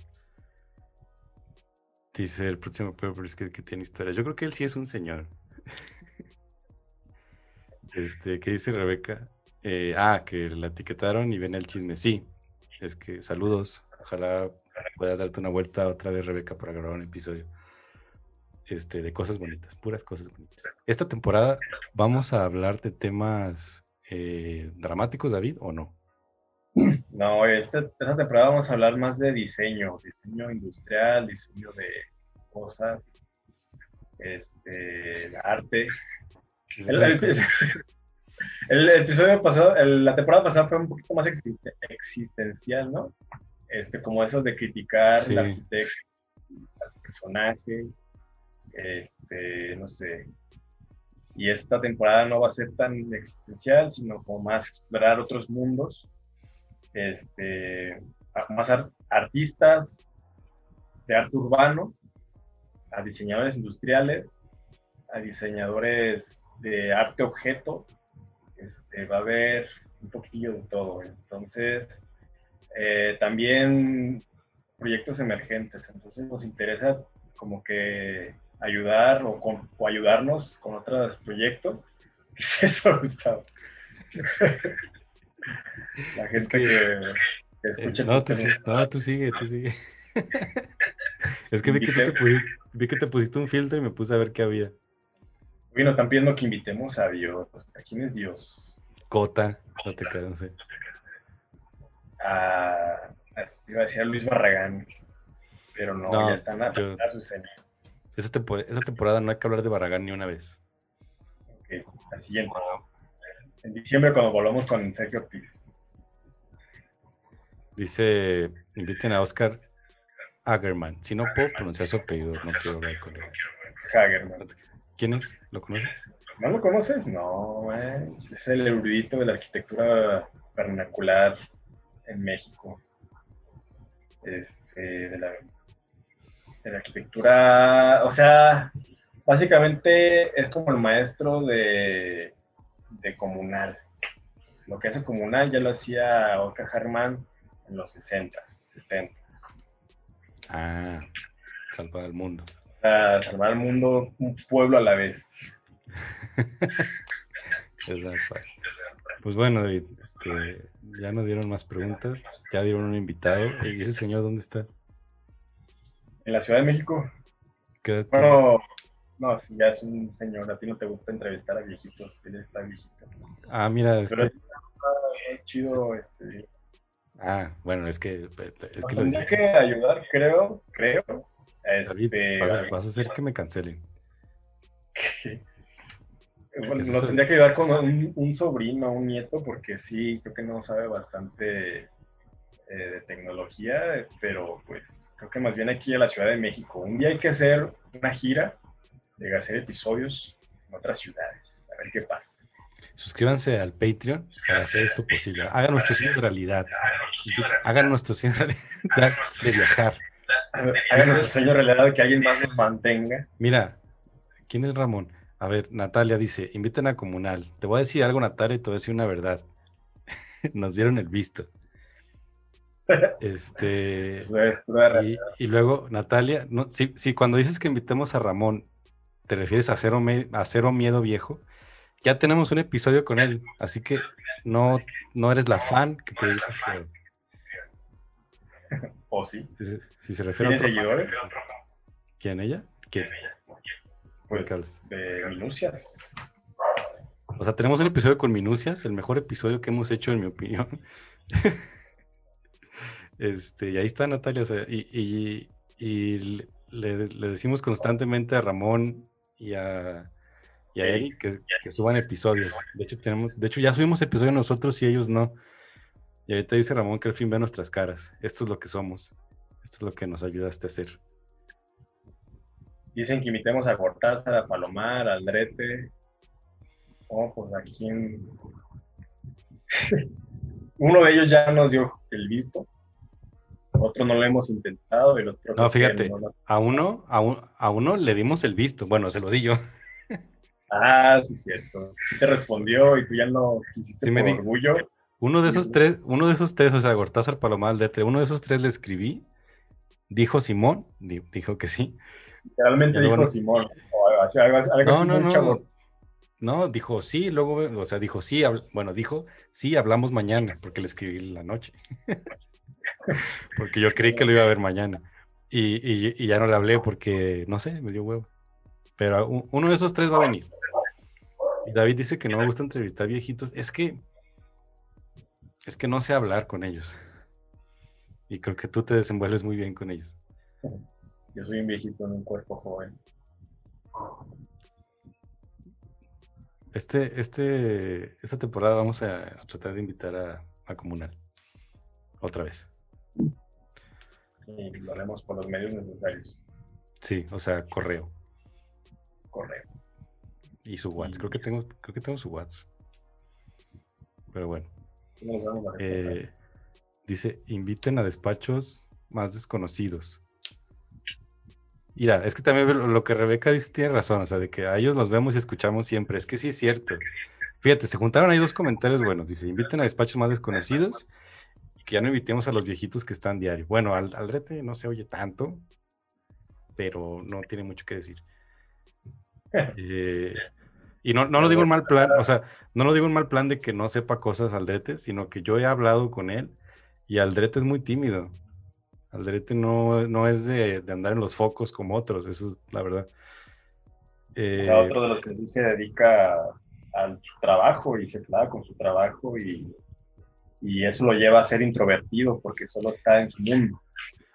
Dice el próximo pero es que, tiene historia. Yo creo que él sí es un señor. este, ¿qué dice Rebeca? Eh, ah, que la etiquetaron y ven el chisme. Sí, es que saludos. Ojalá puedas darte una vuelta otra vez, Rebeca, para grabar un episodio este, de cosas bonitas, puras cosas bonitas. Esta temporada vamos a hablar de temas eh, dramáticos, David, o no? No, esta, temporada vamos a hablar más de diseño, diseño industrial, diseño de cosas, este, arte. El, episodio pasado, la temporada pasada fue un poquito más existencial, ¿no? Este, como eso de criticar al arquitecto, al personaje, este, no sé. Y esta temporada no va a ser tan existencial, sino como más explorar otros mundos este, más artistas de arte urbano, a diseñadores industriales, a diseñadores de arte objeto. Este, va a haber un poquillo de todo. Entonces, eh, también proyectos emergentes. Entonces nos interesa como que ayudar o, o ayudarnos con otros proyectos. ¿Qué es eso, Gustavo? La gente que, escucha. no, tú, no, tú sigue, tú sigue. es que vi que, te pusiste, vi que te pusiste un filtro y me puse a ver qué había. Hoy nos están pidiendo que invitemos a Dios. ¿A quién es Dios? Cota, no te quedas, no sé. A, iba a decir a Luis Barragán, pero no, ya están a, yo, a su esa, temporada, no hay que hablar de Barragán ni una vez. Ok, la siguiente. En diciembre cuando volvamos con Sergio Ortiz. Dice, inviten a Oscar Hagerman. Si no puedo pronunciar su apellido, no quiero hablar con él. Hagerman. ¿Quién es? ¿Lo conoces? ¿No lo conoces? No, es el erudito de la arquitectura vernacular en México. Este, de la, de la arquitectura, o sea, básicamente es como el maestro de, de comunal. Lo que hace comunal ya lo hacía Oscar Germán en los 60, 70. Ah, salvar al mundo. salvar al mundo un pueblo a la vez. Exacto. Pues bueno, David, este, ya nos dieron más preguntas, ya dieron un invitado. ¿Y ese señor dónde está? En la Ciudad de México. Bueno, no, si ya es un señor, a ti no te gusta entrevistar a viejitos, él está viejito. Ah, mira, este... es chido, este, Ah, bueno, es que. Es que tendría que ayudar, creo, creo. Este, vas, a hacer que me cancelen. bueno, nos tendría que ayudar con un, sobrino, un nieto, porque sí, creo que no sabe bastante eh, de tecnología, pero pues creo que más bien aquí a la Ciudad de México. Un día hay que hacer una gira, de hacer episodios en otras ciudades, a ver qué pasa. Suscríbanse al Patreon para hacer esto posible. Hagan nuestro sueño realidad. Hagan nuestro sueño realidad de viajar. Hagan nuestro sueño realidad de que alguien más nos mantenga. Mira, ¿quién es Ramón? A ver, Natalia dice, inviten a Comunal. Te voy a decir algo, Natalia, y te voy a decir una verdad. Nos dieron el visto. Este. y, y, luego, Natalia, no, si, si, cuando dices que invitemos a Ramón, te refieres a cero, a cero miedo viejo, ya tenemos un episodio con él, así que no, no eres la fan que te ¿O sí? Si, se refiere ¿Tiene seguidores? ¿Quién ella? ¿Quién? Pues de Minucias. O sea, tenemos un episodio con Minucias, el mejor episodio que hemos hecho, en mi opinión. este, y ahí está Natalia, y, le, decimos constantemente a Ramón y a, y a Eric que, suban episodios. De hecho, tenemos, de hecho, ya subimos episodios nosotros y ellos no. Y ahorita dice Ramón que al fin ve nuestras caras. Esto es lo que somos. Esto es lo que nos ayudaste a hacer. Dicen que invitemos a Cortázar, a Palomar, a Aldrete. Oh, pues aquí Uno de ellos ya nos dio el visto. Otro no lo hemos intentado. El otro no, fíjate, a, uno, a, a uno le dimos el visto. Bueno, se lo di yo. Ah, sí, cierto. Sí te respondió y tú ya no quisiste por orgullo. Uno de esos tres, uno de esos tres, o sea, Gortázar Palomar de uno de esos tres le escribí, dijo Simón, dijo que sí. Literalmente dijo Simón. no, no, no. No, dijo sí, luego, o sea, dijo sí, bueno, dijo sí, hablamos mañana, porque le escribí la noche. porque yo creí que lo iba a ver mañana. Y, ya no le hablé porque, no sé, me dio huevo. Pero uno de esos tres va a venir. Y David dice que no me gusta entrevistar viejitos. Es que, es que no sé hablar con ellos. Y creo que tú te desenvuelves muy bien con ellos. Yo soy un viejito en un cuerpo joven. Este, este, esta temporada vamos a tratar de invitar a, a Comunal. Otra vez. Sí, lo haremos por los medios necesarios. Sí, o sea, correo. Correo. Y su WhatsApp. Creo que tengo, creo que tengo su WhatsApp. Pero bueno. Eh, dice, inviten a despachos más desconocidos. Mira, es que también lo que Rebeca dice tiene razón, o sea, de que a ellos los vemos y escuchamos siempre, es que sí es cierto. Fíjate, se juntaron ahí dos comentarios buenos, dice, inviten a despachos más desconocidos que ya no invitemos a los viejitos que están diario. Bueno, al, al no se oye tanto, pero no tiene mucho que decir. Eh, y no, no lo digo en mal plan, o sea, no lo digo en mal plan de que no sepa cosas Aldrete, sino que yo he hablado con él y Aldrete es muy tímido. Aldrete no, no es de, andar en los focos como otros, eso es la verdad. o sea, otro de los que sí se dedica a su trabajo y se clava con su trabajo y y eso lo lleva a ser introvertido porque solo está en su mundo.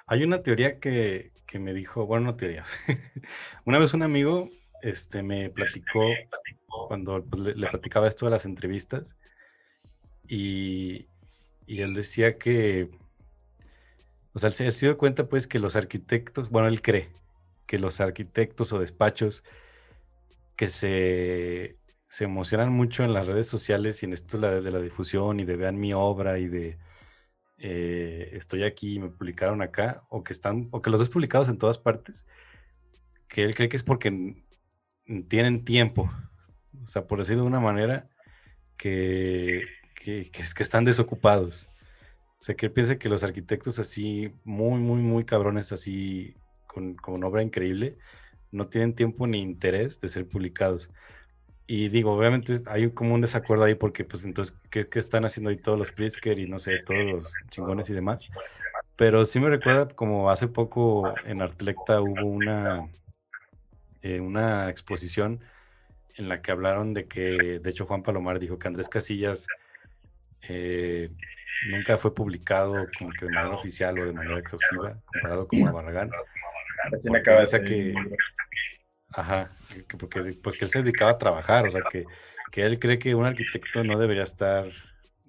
Hay una teoría que, me dijo, bueno, no teoría. una vez un amigo este, me platicó cuando pues, le, platicaba esto de las entrevistas y, él decía que, o sea, él se, dio cuenta pues que los arquitectos, bueno, él cree que los arquitectos o despachos que se se emocionan mucho en las redes sociales y en esto de la, difusión y de vean mi obra y de eh, estoy aquí y me publicaron acá, o que están, o que los ves publicados en todas partes, que él cree que es porque tienen tiempo. O sea, por decirlo de una manera, que, que, que, que están desocupados. O sea, que él piensa que los arquitectos así, muy, muy, muy cabrones, así, con, con obra increíble, no tienen tiempo ni interés de ser publicados. Y digo, obviamente hay como un desacuerdo ahí porque, pues, entonces, ¿qué, están haciendo ahí todos los Pritzker y no sé, todos los chingones y demás? Pero sí me recuerda como hace poco en Artlecta hubo una, eh, una exposición en la que hablaron de que, de hecho, Juan Palomar dijo que Andrés Casillas eh, nunca fue publicado como que de manera oficial o de manera exhaustiva, comparado con Barragán. Así me acaba Ajá, porque pues que él se dedicaba a trabajar, o sea que, que él cree que un arquitecto no debería estar,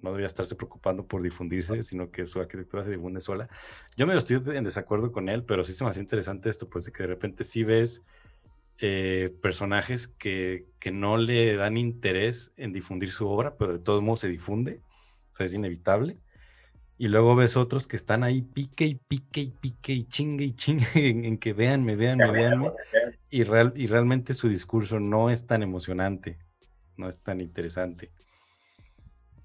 no debería estarse preocupando por difundirse, sino que su arquitectura se difunde sola. Yo me estoy en desacuerdo con él, pero sí se me hace interesante esto, pues de que de repente sí ves eh, personajes que, que no le dan interés en difundir su obra, pero de todos modos se difunde, o sea, es inevitable y luego ves otros que están ahí pique y pique y pique y chingue y chingue en, que veanme, veanme, veanme. Y, real, y realmente su discurso no es tan emocionante, no es tan interesante.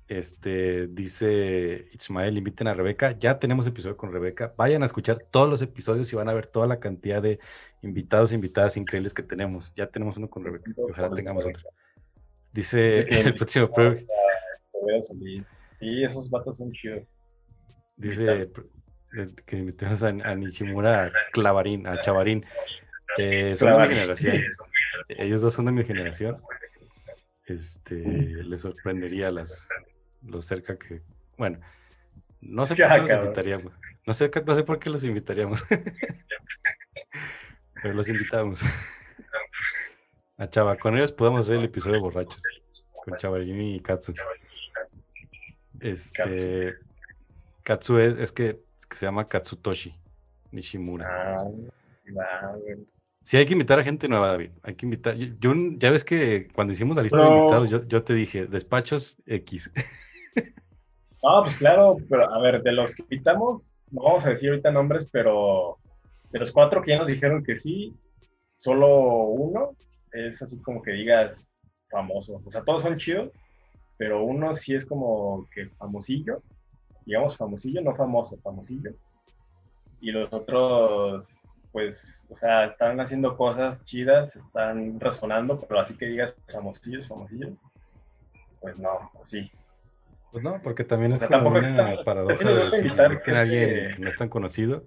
Este dice Ismael, inviten a Rebeca. Ya tenemos episodio con Rebeca. Vayan a escuchar todos los episodios y van a ver toda la cantidad de invitados e invitadas increíbles que tenemos. Ya tenemos uno con Rebeca. Ojalá tengamos otro. Dice el próximo. Y esos vatos son chidos. Dice que invitamos a, Nishimura Clavarín, a Chavarín. Eh, son de mi generación. Ellos dos son de mi generación. Este, les sorprendería las, lo cerca que. Bueno, no sé por qué los invitaríamos. No sé, no sé por qué los invitaríamos. Pero los invitamos. A Chava, con ellos podemos hacer el episodio borrachos. Con Chavarín y Katsu. Este. Katsu es, que, se llama Katsutoshi Nishimura. Ah, sí, hay que invitar a gente nueva, David. Hay que invitar. Yo, ya ves que cuando hicimos la lista de invitados, yo, te dije, despachos X. No, pues claro, pero a ver, de los que invitamos, no vamos a decir ahorita nombres, pero de los cuatro que ya nos dijeron que sí, solo uno es así como que digas famoso. O sea, todos son chidos, pero uno sí es como que famosillo digamos, famosillo, no famoso, famosillo. y los otros, pues, o sea, están haciendo cosas chidas, están resonando, pero así que digas famosillos, famosillos, pues no, sí. Pues no, porque también es como una paradoja de que alguien no es tan conocido,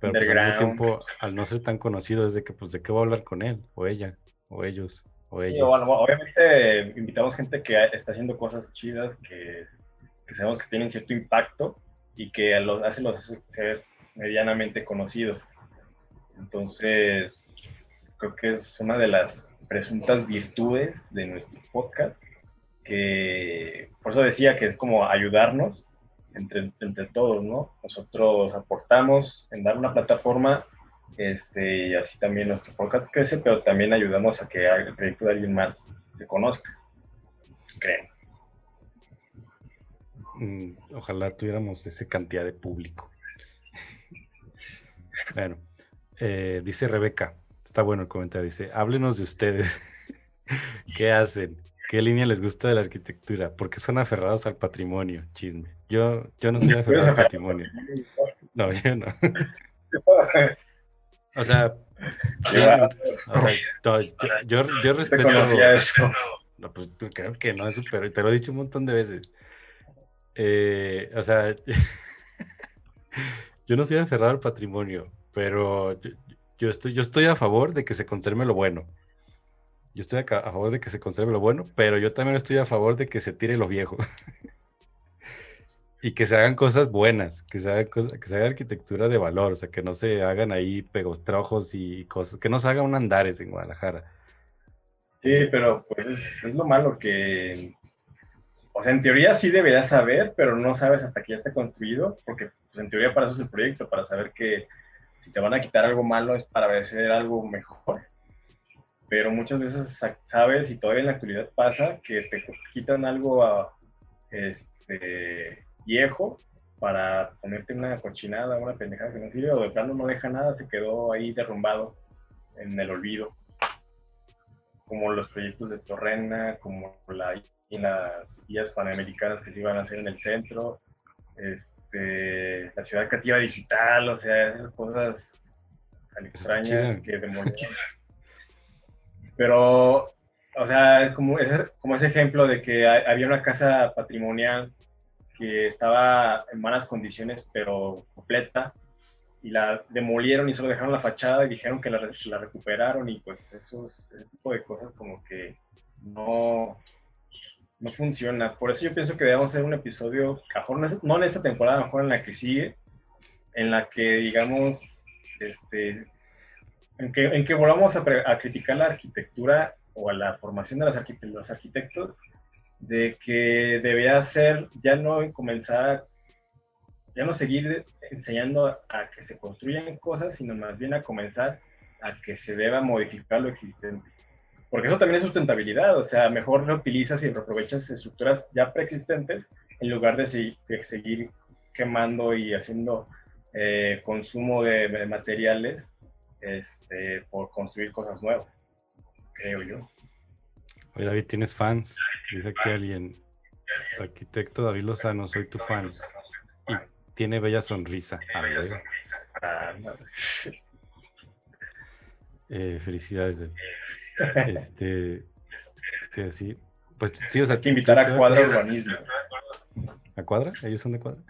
pero pues, al mismo tiempo, al no ser tan conocido, es de que, pues, ¿de qué voy a hablar con él? O ella, o ellos, o ellos. obviamente invitamos gente que está haciendo cosas chidas, que, sabemos que tienen cierto impacto y que los, hace los ser medianamente conocidos. Entonces, creo que es una de las presuntas virtudes de nuestro podcast, que por eso decía que es como ayudarnos entre, entre todos, ¿no? Nosotros aportamos en dar una plataforma este, y así también nuestro podcast crece, pero también ayudamos a que el proyecto de alguien más se conozca, creo. Mm, ojalá tuviéramos esa cantidad de público. bueno, eh, dice Rebeca, está bueno el comentario, dice, háblenos de ustedes. ¿Qué hacen? ¿Qué línea les gusta de la arquitectura? ¿Por qué son aferrados al patrimonio? Chisme. Yo, yo no soy aferrado al patrimonio. No, yo no. O sea, o sea yo, yo, respeto. Eso? No, pues creo que no es súper. Te lo he dicho un montón de veces. Eh, o sea, yo no soy aferrado al patrimonio, pero yo, estoy, yo estoy a favor de que se conserve lo bueno. Yo estoy a, favor de que se conserve lo bueno, pero yo también estoy a favor de que se tire lo viejo. y que se hagan cosas buenas, que se haga, que se haga arquitectura de valor, o sea, que no se hagan ahí pegostrojos y cosas, que no se hagan un andares en Guadalajara. Sí, pero pues es, es, lo malo que, o sea, en teoría sí deberías saber, pero no sabes hasta que ya está construido, porque pues, en teoría para eso es el proyecto, para saber que si te van a quitar algo malo es para hacer algo mejor pero muchas veces sabes y todavía en la actualidad pasa que te quitan algo este, viejo para ponerte una cochinada, una pendejada que no sirve, o de plano no deja nada, se quedó ahí derrumbado en el olvido. Como los proyectos de Torrena, como la, las vías panamericanas que se iban a hacer en el centro, este, la ciudad creativa digital, o sea, esas cosas tan extrañas que demolieron. Pero, o sea, como ese, como ese ejemplo de que había una casa patrimonial que estaba en malas condiciones, pero completa, y la demolieron y solo dejaron la fachada y dijeron que la, la recuperaron y pues esos, ese tipo de cosas como que no, no funciona. Por eso yo pienso que debemos hacer un episodio, no en esta temporada, mejor en la que sigue, en la que digamos, este, en que, en que volvamos a, a, criticar la arquitectura o a la formación de, los arquitectos, de que debería ser ya no comenzar, ya no seguir enseñando a que se construyan cosas, sino más bien a comenzar a que se deba modificar lo existente. Porque eso también es sustentabilidad, o sea, mejor reutilizas y reaprovechas estructuras ya preexistentes en lugar de, de seguir quemando y haciendo eh, consumo de, de materiales este, por construir cosas nuevas, creo yo. Oye, David, ¿tienes fans? Dice aquí alguien, arquitecto David Lozano, soy tu fan. Y tiene bella sonrisa. Ah, eh, felicidades. Este, sí. Pues sí, o sea, Hay que invitar a Cuadra Urbanismo. ¿A Cuadra? ¿Ellos son de Cuadra?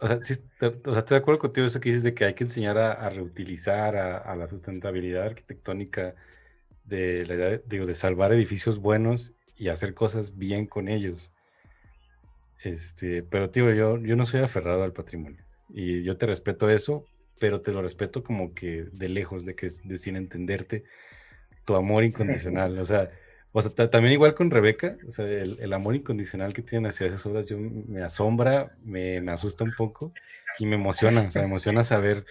O sea, sí, o sea, estoy de acuerdo contigo eso que dices de que hay que enseñar a, reutilizar, a, la sustentabilidad arquitectónica, de la idea de, de salvar edificios buenos y hacer cosas bien con ellos. Este, pero tío, yo, yo no soy aferrado al patrimonio y yo te respeto eso, pero te lo respeto como que de lejos, de que de sin entenderte, tu amor incondicional, o sea, o sea, también igual con Rebeca, o sea, el, amor incondicional que tienen hacia esas obras, yo me asombra, me, me, asusta un poco y me emociona, o sea, me emociona saber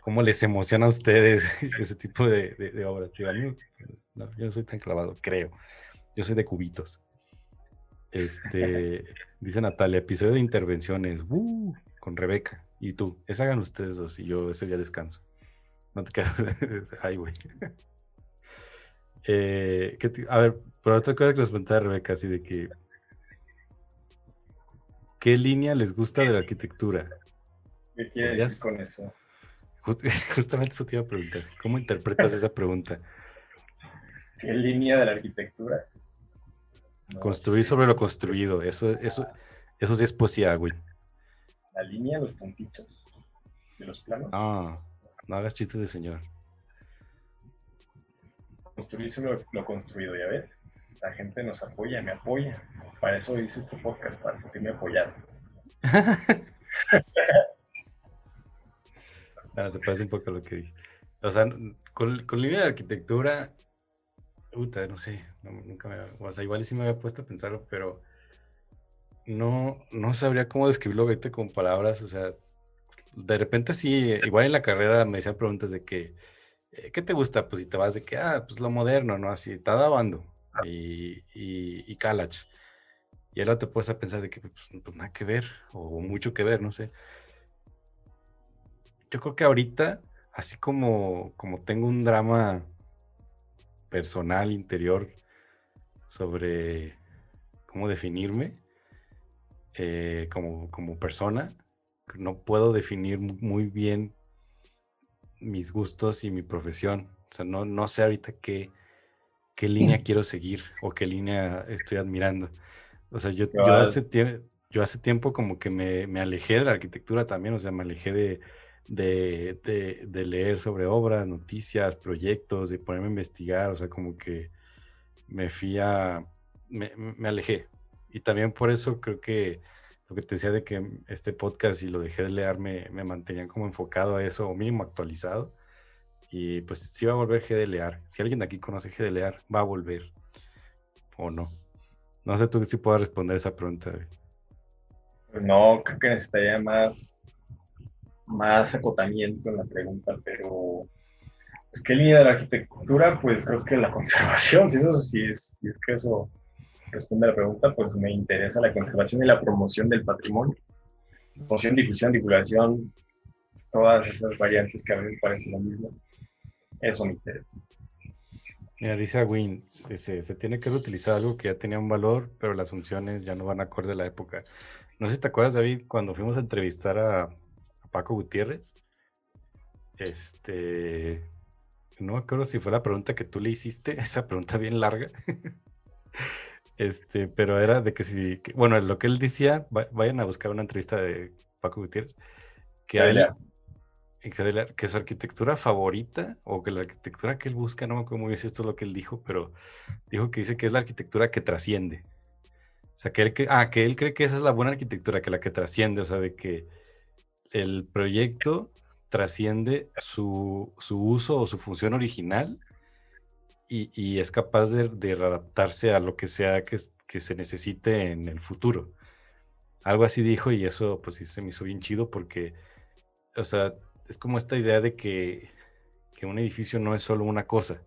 cómo les emociona a ustedes ese tipo de, de, obras. Tío, no, yo no soy tan clavado, creo. Yo soy de cubitos. Este, dice Natalia, episodio de intervenciones, uh, con Rebeca. Y tú, esa hagan ustedes dos y yo ese día descanso. No te quedas, ay, güey. Eh, a ver, pero otra cosa que les preguntaba a Rebeca, así de que. ¿Qué línea les gusta de la arquitectura? ¿Qué quiere decir con eso? Justamente eso te iba a preguntar. ¿Cómo interpretas esa pregunta? ¿Qué línea de la arquitectura? Construir sobre lo construido. Eso, eso, eso sí es poesía, güey. La línea, los puntitos de los planos. Ah, no hagas chistes de señor. Construir sobre lo construido, ¿ya ves? La gente nos apoya, me apoya. Para eso hice este podcast, para sentirme apoyado. Ah, se parece un poco a lo que dije. O sea, con, con línea de arquitectura, puta, no sé, nunca me, o sea, igual sí me había puesto a pensarlo, pero no, no sabría cómo describirlo con palabras, o sea, de repente sí, igual en la carrera me hacían preguntas de que, ¿qué te gusta? Pues si te vas de que, ah, pues lo moderno, ¿no? Así, Tadabando ah. y, y, y Kalach. Y ahora te puedes a pensar de que, pues, pues, nada que ver, o mucho que ver, no sé yo creo que ahorita, así como, como tengo un drama personal, interior, sobre cómo definirme eh, como, como persona, no puedo definir muy bien mis gustos y mi profesión. O sea, no, no sé ahorita qué, qué línea quiero seguir o qué línea estoy admirando. O sea, yo, yo, hace, yo hace tiempo como que me, me, alejé de la arquitectura también, o sea, me alejé de, de, de, leer sobre obras, noticias, proyectos, de ponerme a investigar, o sea, como que me fui a, me, me, alejé. Y también por eso creo que lo que te decía de que este podcast y lo dejé de leer me, me mantenían como enfocado a eso, o mínimo actualizado. Y pues sí va a volver GDLear. Si alguien de aquí conoce GDLear, va a volver. O no. No sé tú si puedo responder esa pregunta. No, creo que necesitaría más más acotamiento en la pregunta, pero pues, ¿qué línea de la arquitectura? Pues creo que la conservación, si, eso, si, es, si es que eso responde a la pregunta, pues me interesa la conservación y la promoción del patrimonio. Promoción, difusión, divulgación, todas esas variantes que a mí me parecen lo mismo. Eso me interesa. Mira, dice Agüín, dice, se tiene que reutilizar algo que ya tenía un valor, pero las funciones ya no van acorde a la época. No sé si te acuerdas, David, cuando fuimos a entrevistar a, Paco Gutiérrez. Este, no me acuerdo si fue la pregunta que tú le hiciste, esa pregunta bien larga. Este, pero era de que si, bueno, lo que él decía, vayan a buscar una entrevista de Paco Gutiérrez, que a él, que su arquitectura favorita, o que la arquitectura que él busca, no me acuerdo muy bien si esto es lo que él dijo, pero dijo que dice que es la arquitectura que trasciende. O sea, que él, ah, que él cree que esa es la buena arquitectura, que la que trasciende, o sea, de que el proyecto trasciende su, uso o su función original y, es capaz de, de, adaptarse a lo que sea que, se necesite en el futuro. Algo así dijo y eso pues sí se me hizo bien chido porque, o sea, es como esta idea de que, un edificio no es solo una cosa,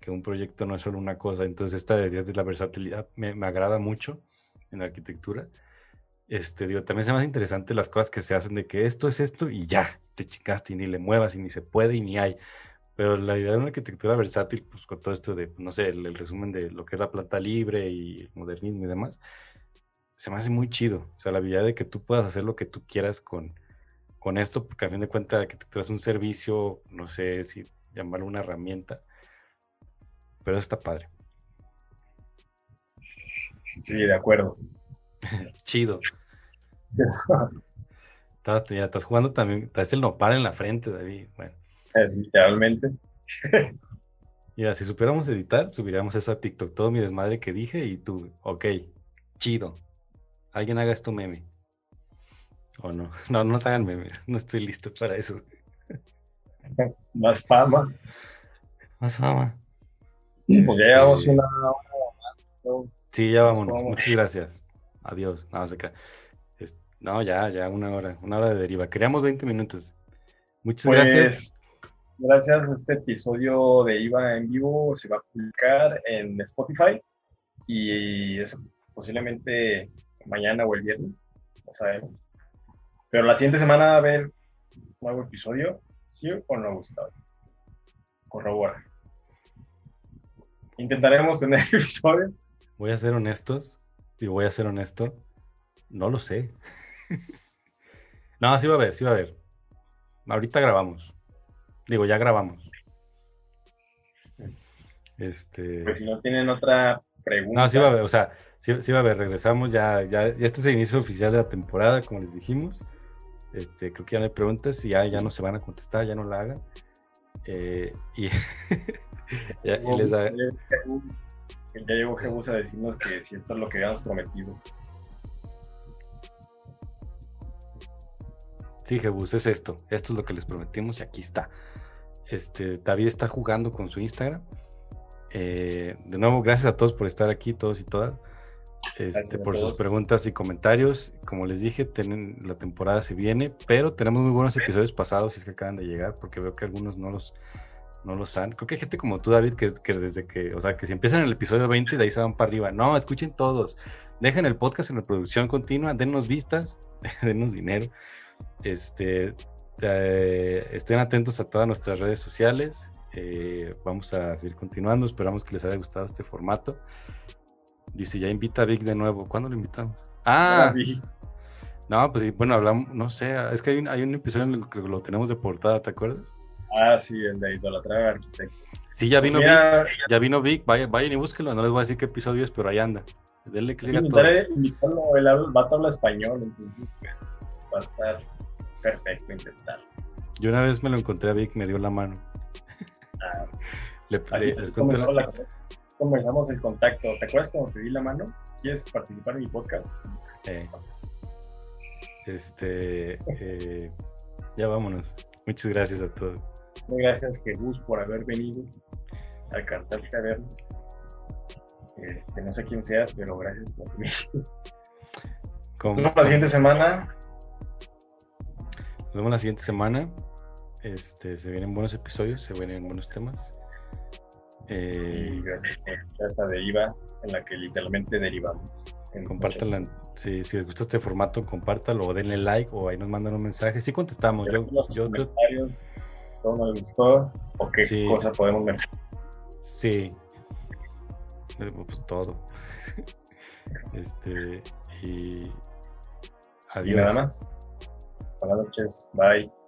que un proyecto no es solo una cosa. Entonces esta idea de la versatilidad me, agrada mucho en la arquitectura este, digo, también se me hace interesante las cosas que se hacen de que esto es esto y ya, te chicaste y ni le muevas y ni se puede y ni hay. Pero la idea de una arquitectura versátil, pues con todo esto de, no sé, el, resumen de lo que es la planta libre y el modernismo y demás, se me hace muy chido. O sea, la habilidad de que tú puedas hacer lo que tú quieras con, con esto, porque a fin de cuentas la arquitectura es un servicio, no sé si llamarlo una herramienta, pero está padre. Sí, de acuerdo. Chido. estás, ya, estás jugando también, estás el nopal en la frente, David. Bueno. Literalmente. Mira, si supiéramos editar, subiríamos eso a TikTok, todo mi desmadre que dije y tú, ok, chido. Alguien haga esto meme. O no, no, no hagan memes, no estoy listo para eso. Más fama. Más fama. Pues ya llevamos una, Sí, ya vámonos. Muchas gracias. Adiós. No, se no, ya, ya, una hora, una hora de deriva. Queríamos 20 minutos. Muchas pues, gracias. Gracias. Este episodio de IVA en vivo se va a publicar en Spotify y eso posiblemente mañana o el viernes, no sabemos. Pero la siguiente semana va a haber nuevo episodio, ¿sí o no, Gustavo? Corrobora. Intentaremos tener episodio. Voy a ser honestos, y voy a ser honesto, no lo sé. no, sí va a haber, sí va a haber. Ahorita grabamos. Digo, ya grabamos. Este... Pues si no tienen otra pregunta. No, sí va a haber, o sea, sí, sí va a haber, regresamos ya, ya, ya este es el inicio oficial de la temporada, como les dijimos. Este, creo que ya no hay preguntas y ya, ya no se van a contestar, ya no la hagan. Eh, y, ya, les da... Ya llegó Jesús a decirnos que si esto es lo que habíamos prometido. Sí, Jebus, es esto. Esto es lo que les prometimos y aquí está. Este, David está jugando con su Instagram. Eh, de nuevo, gracias a todos por estar aquí, todos y todas. Este, por sus preguntas y comentarios. Como les dije, tienen, la temporada se viene, pero tenemos muy buenos episodios pasados, si es que acaban de llegar, porque veo que algunos no los, no los han. Creo que hay gente como tú, David, que, que desde que, o sea, que si empiezan el episodio 20 de ahí se van para arriba. No, escuchen todos. Dejen el podcast en reproducción continua, dennos vistas, dennos dinero. Este, eh, estén atentos a todas nuestras redes sociales. Eh, vamos a seguir continuando. Esperamos que les haya gustado este formato. Dice, ya invita a Vic de nuevo. ¿Cuándo lo invitamos? Ah, no, pues bueno, hablamos, no sé, es que hay un, hay un episodio en el que lo tenemos de portada, ¿te acuerdas? Ah, sí, el de Idolatrada Arquitecto. Sí, ya vino pues Vic, ya vino Vic, vayan, vayan y búsquenlo, no les voy a decir qué episodio es, pero ahí anda. Denle clic a todos. Invitarlo, él va a hablar español, entonces pues, va a estar perfecto intentar. Yo una vez me lo encontré a Vic, me dio la mano. Ah, le, así les comenzamos el contacto. ¿Te acuerdas cuando te di la mano? ¿Quieres participar en mi podcast? Eh, este, eh, ya vámonos. Muchas gracias a todos. Gracias, Jesús, por haber venido, alcanzarte a vernos. Este, no sé quién seas, pero gracias por venir. Vemos la siguiente semana. Nos vemos la siguiente semana. Este, se vienen buenos episodios, se vienen buenos temas. Eh, y gracias por esta deriva en la que literalmente derivamos. Compártanla, si, les gusta este formato, compártalo o denle like o ahí nos mandan un mensaje. Sí contestamos. Yo, yo, comentarios, todo nos gustó o qué cosa podemos ver. Sí, pues todo. este, y adiós. Y nada más. palabras. Bye.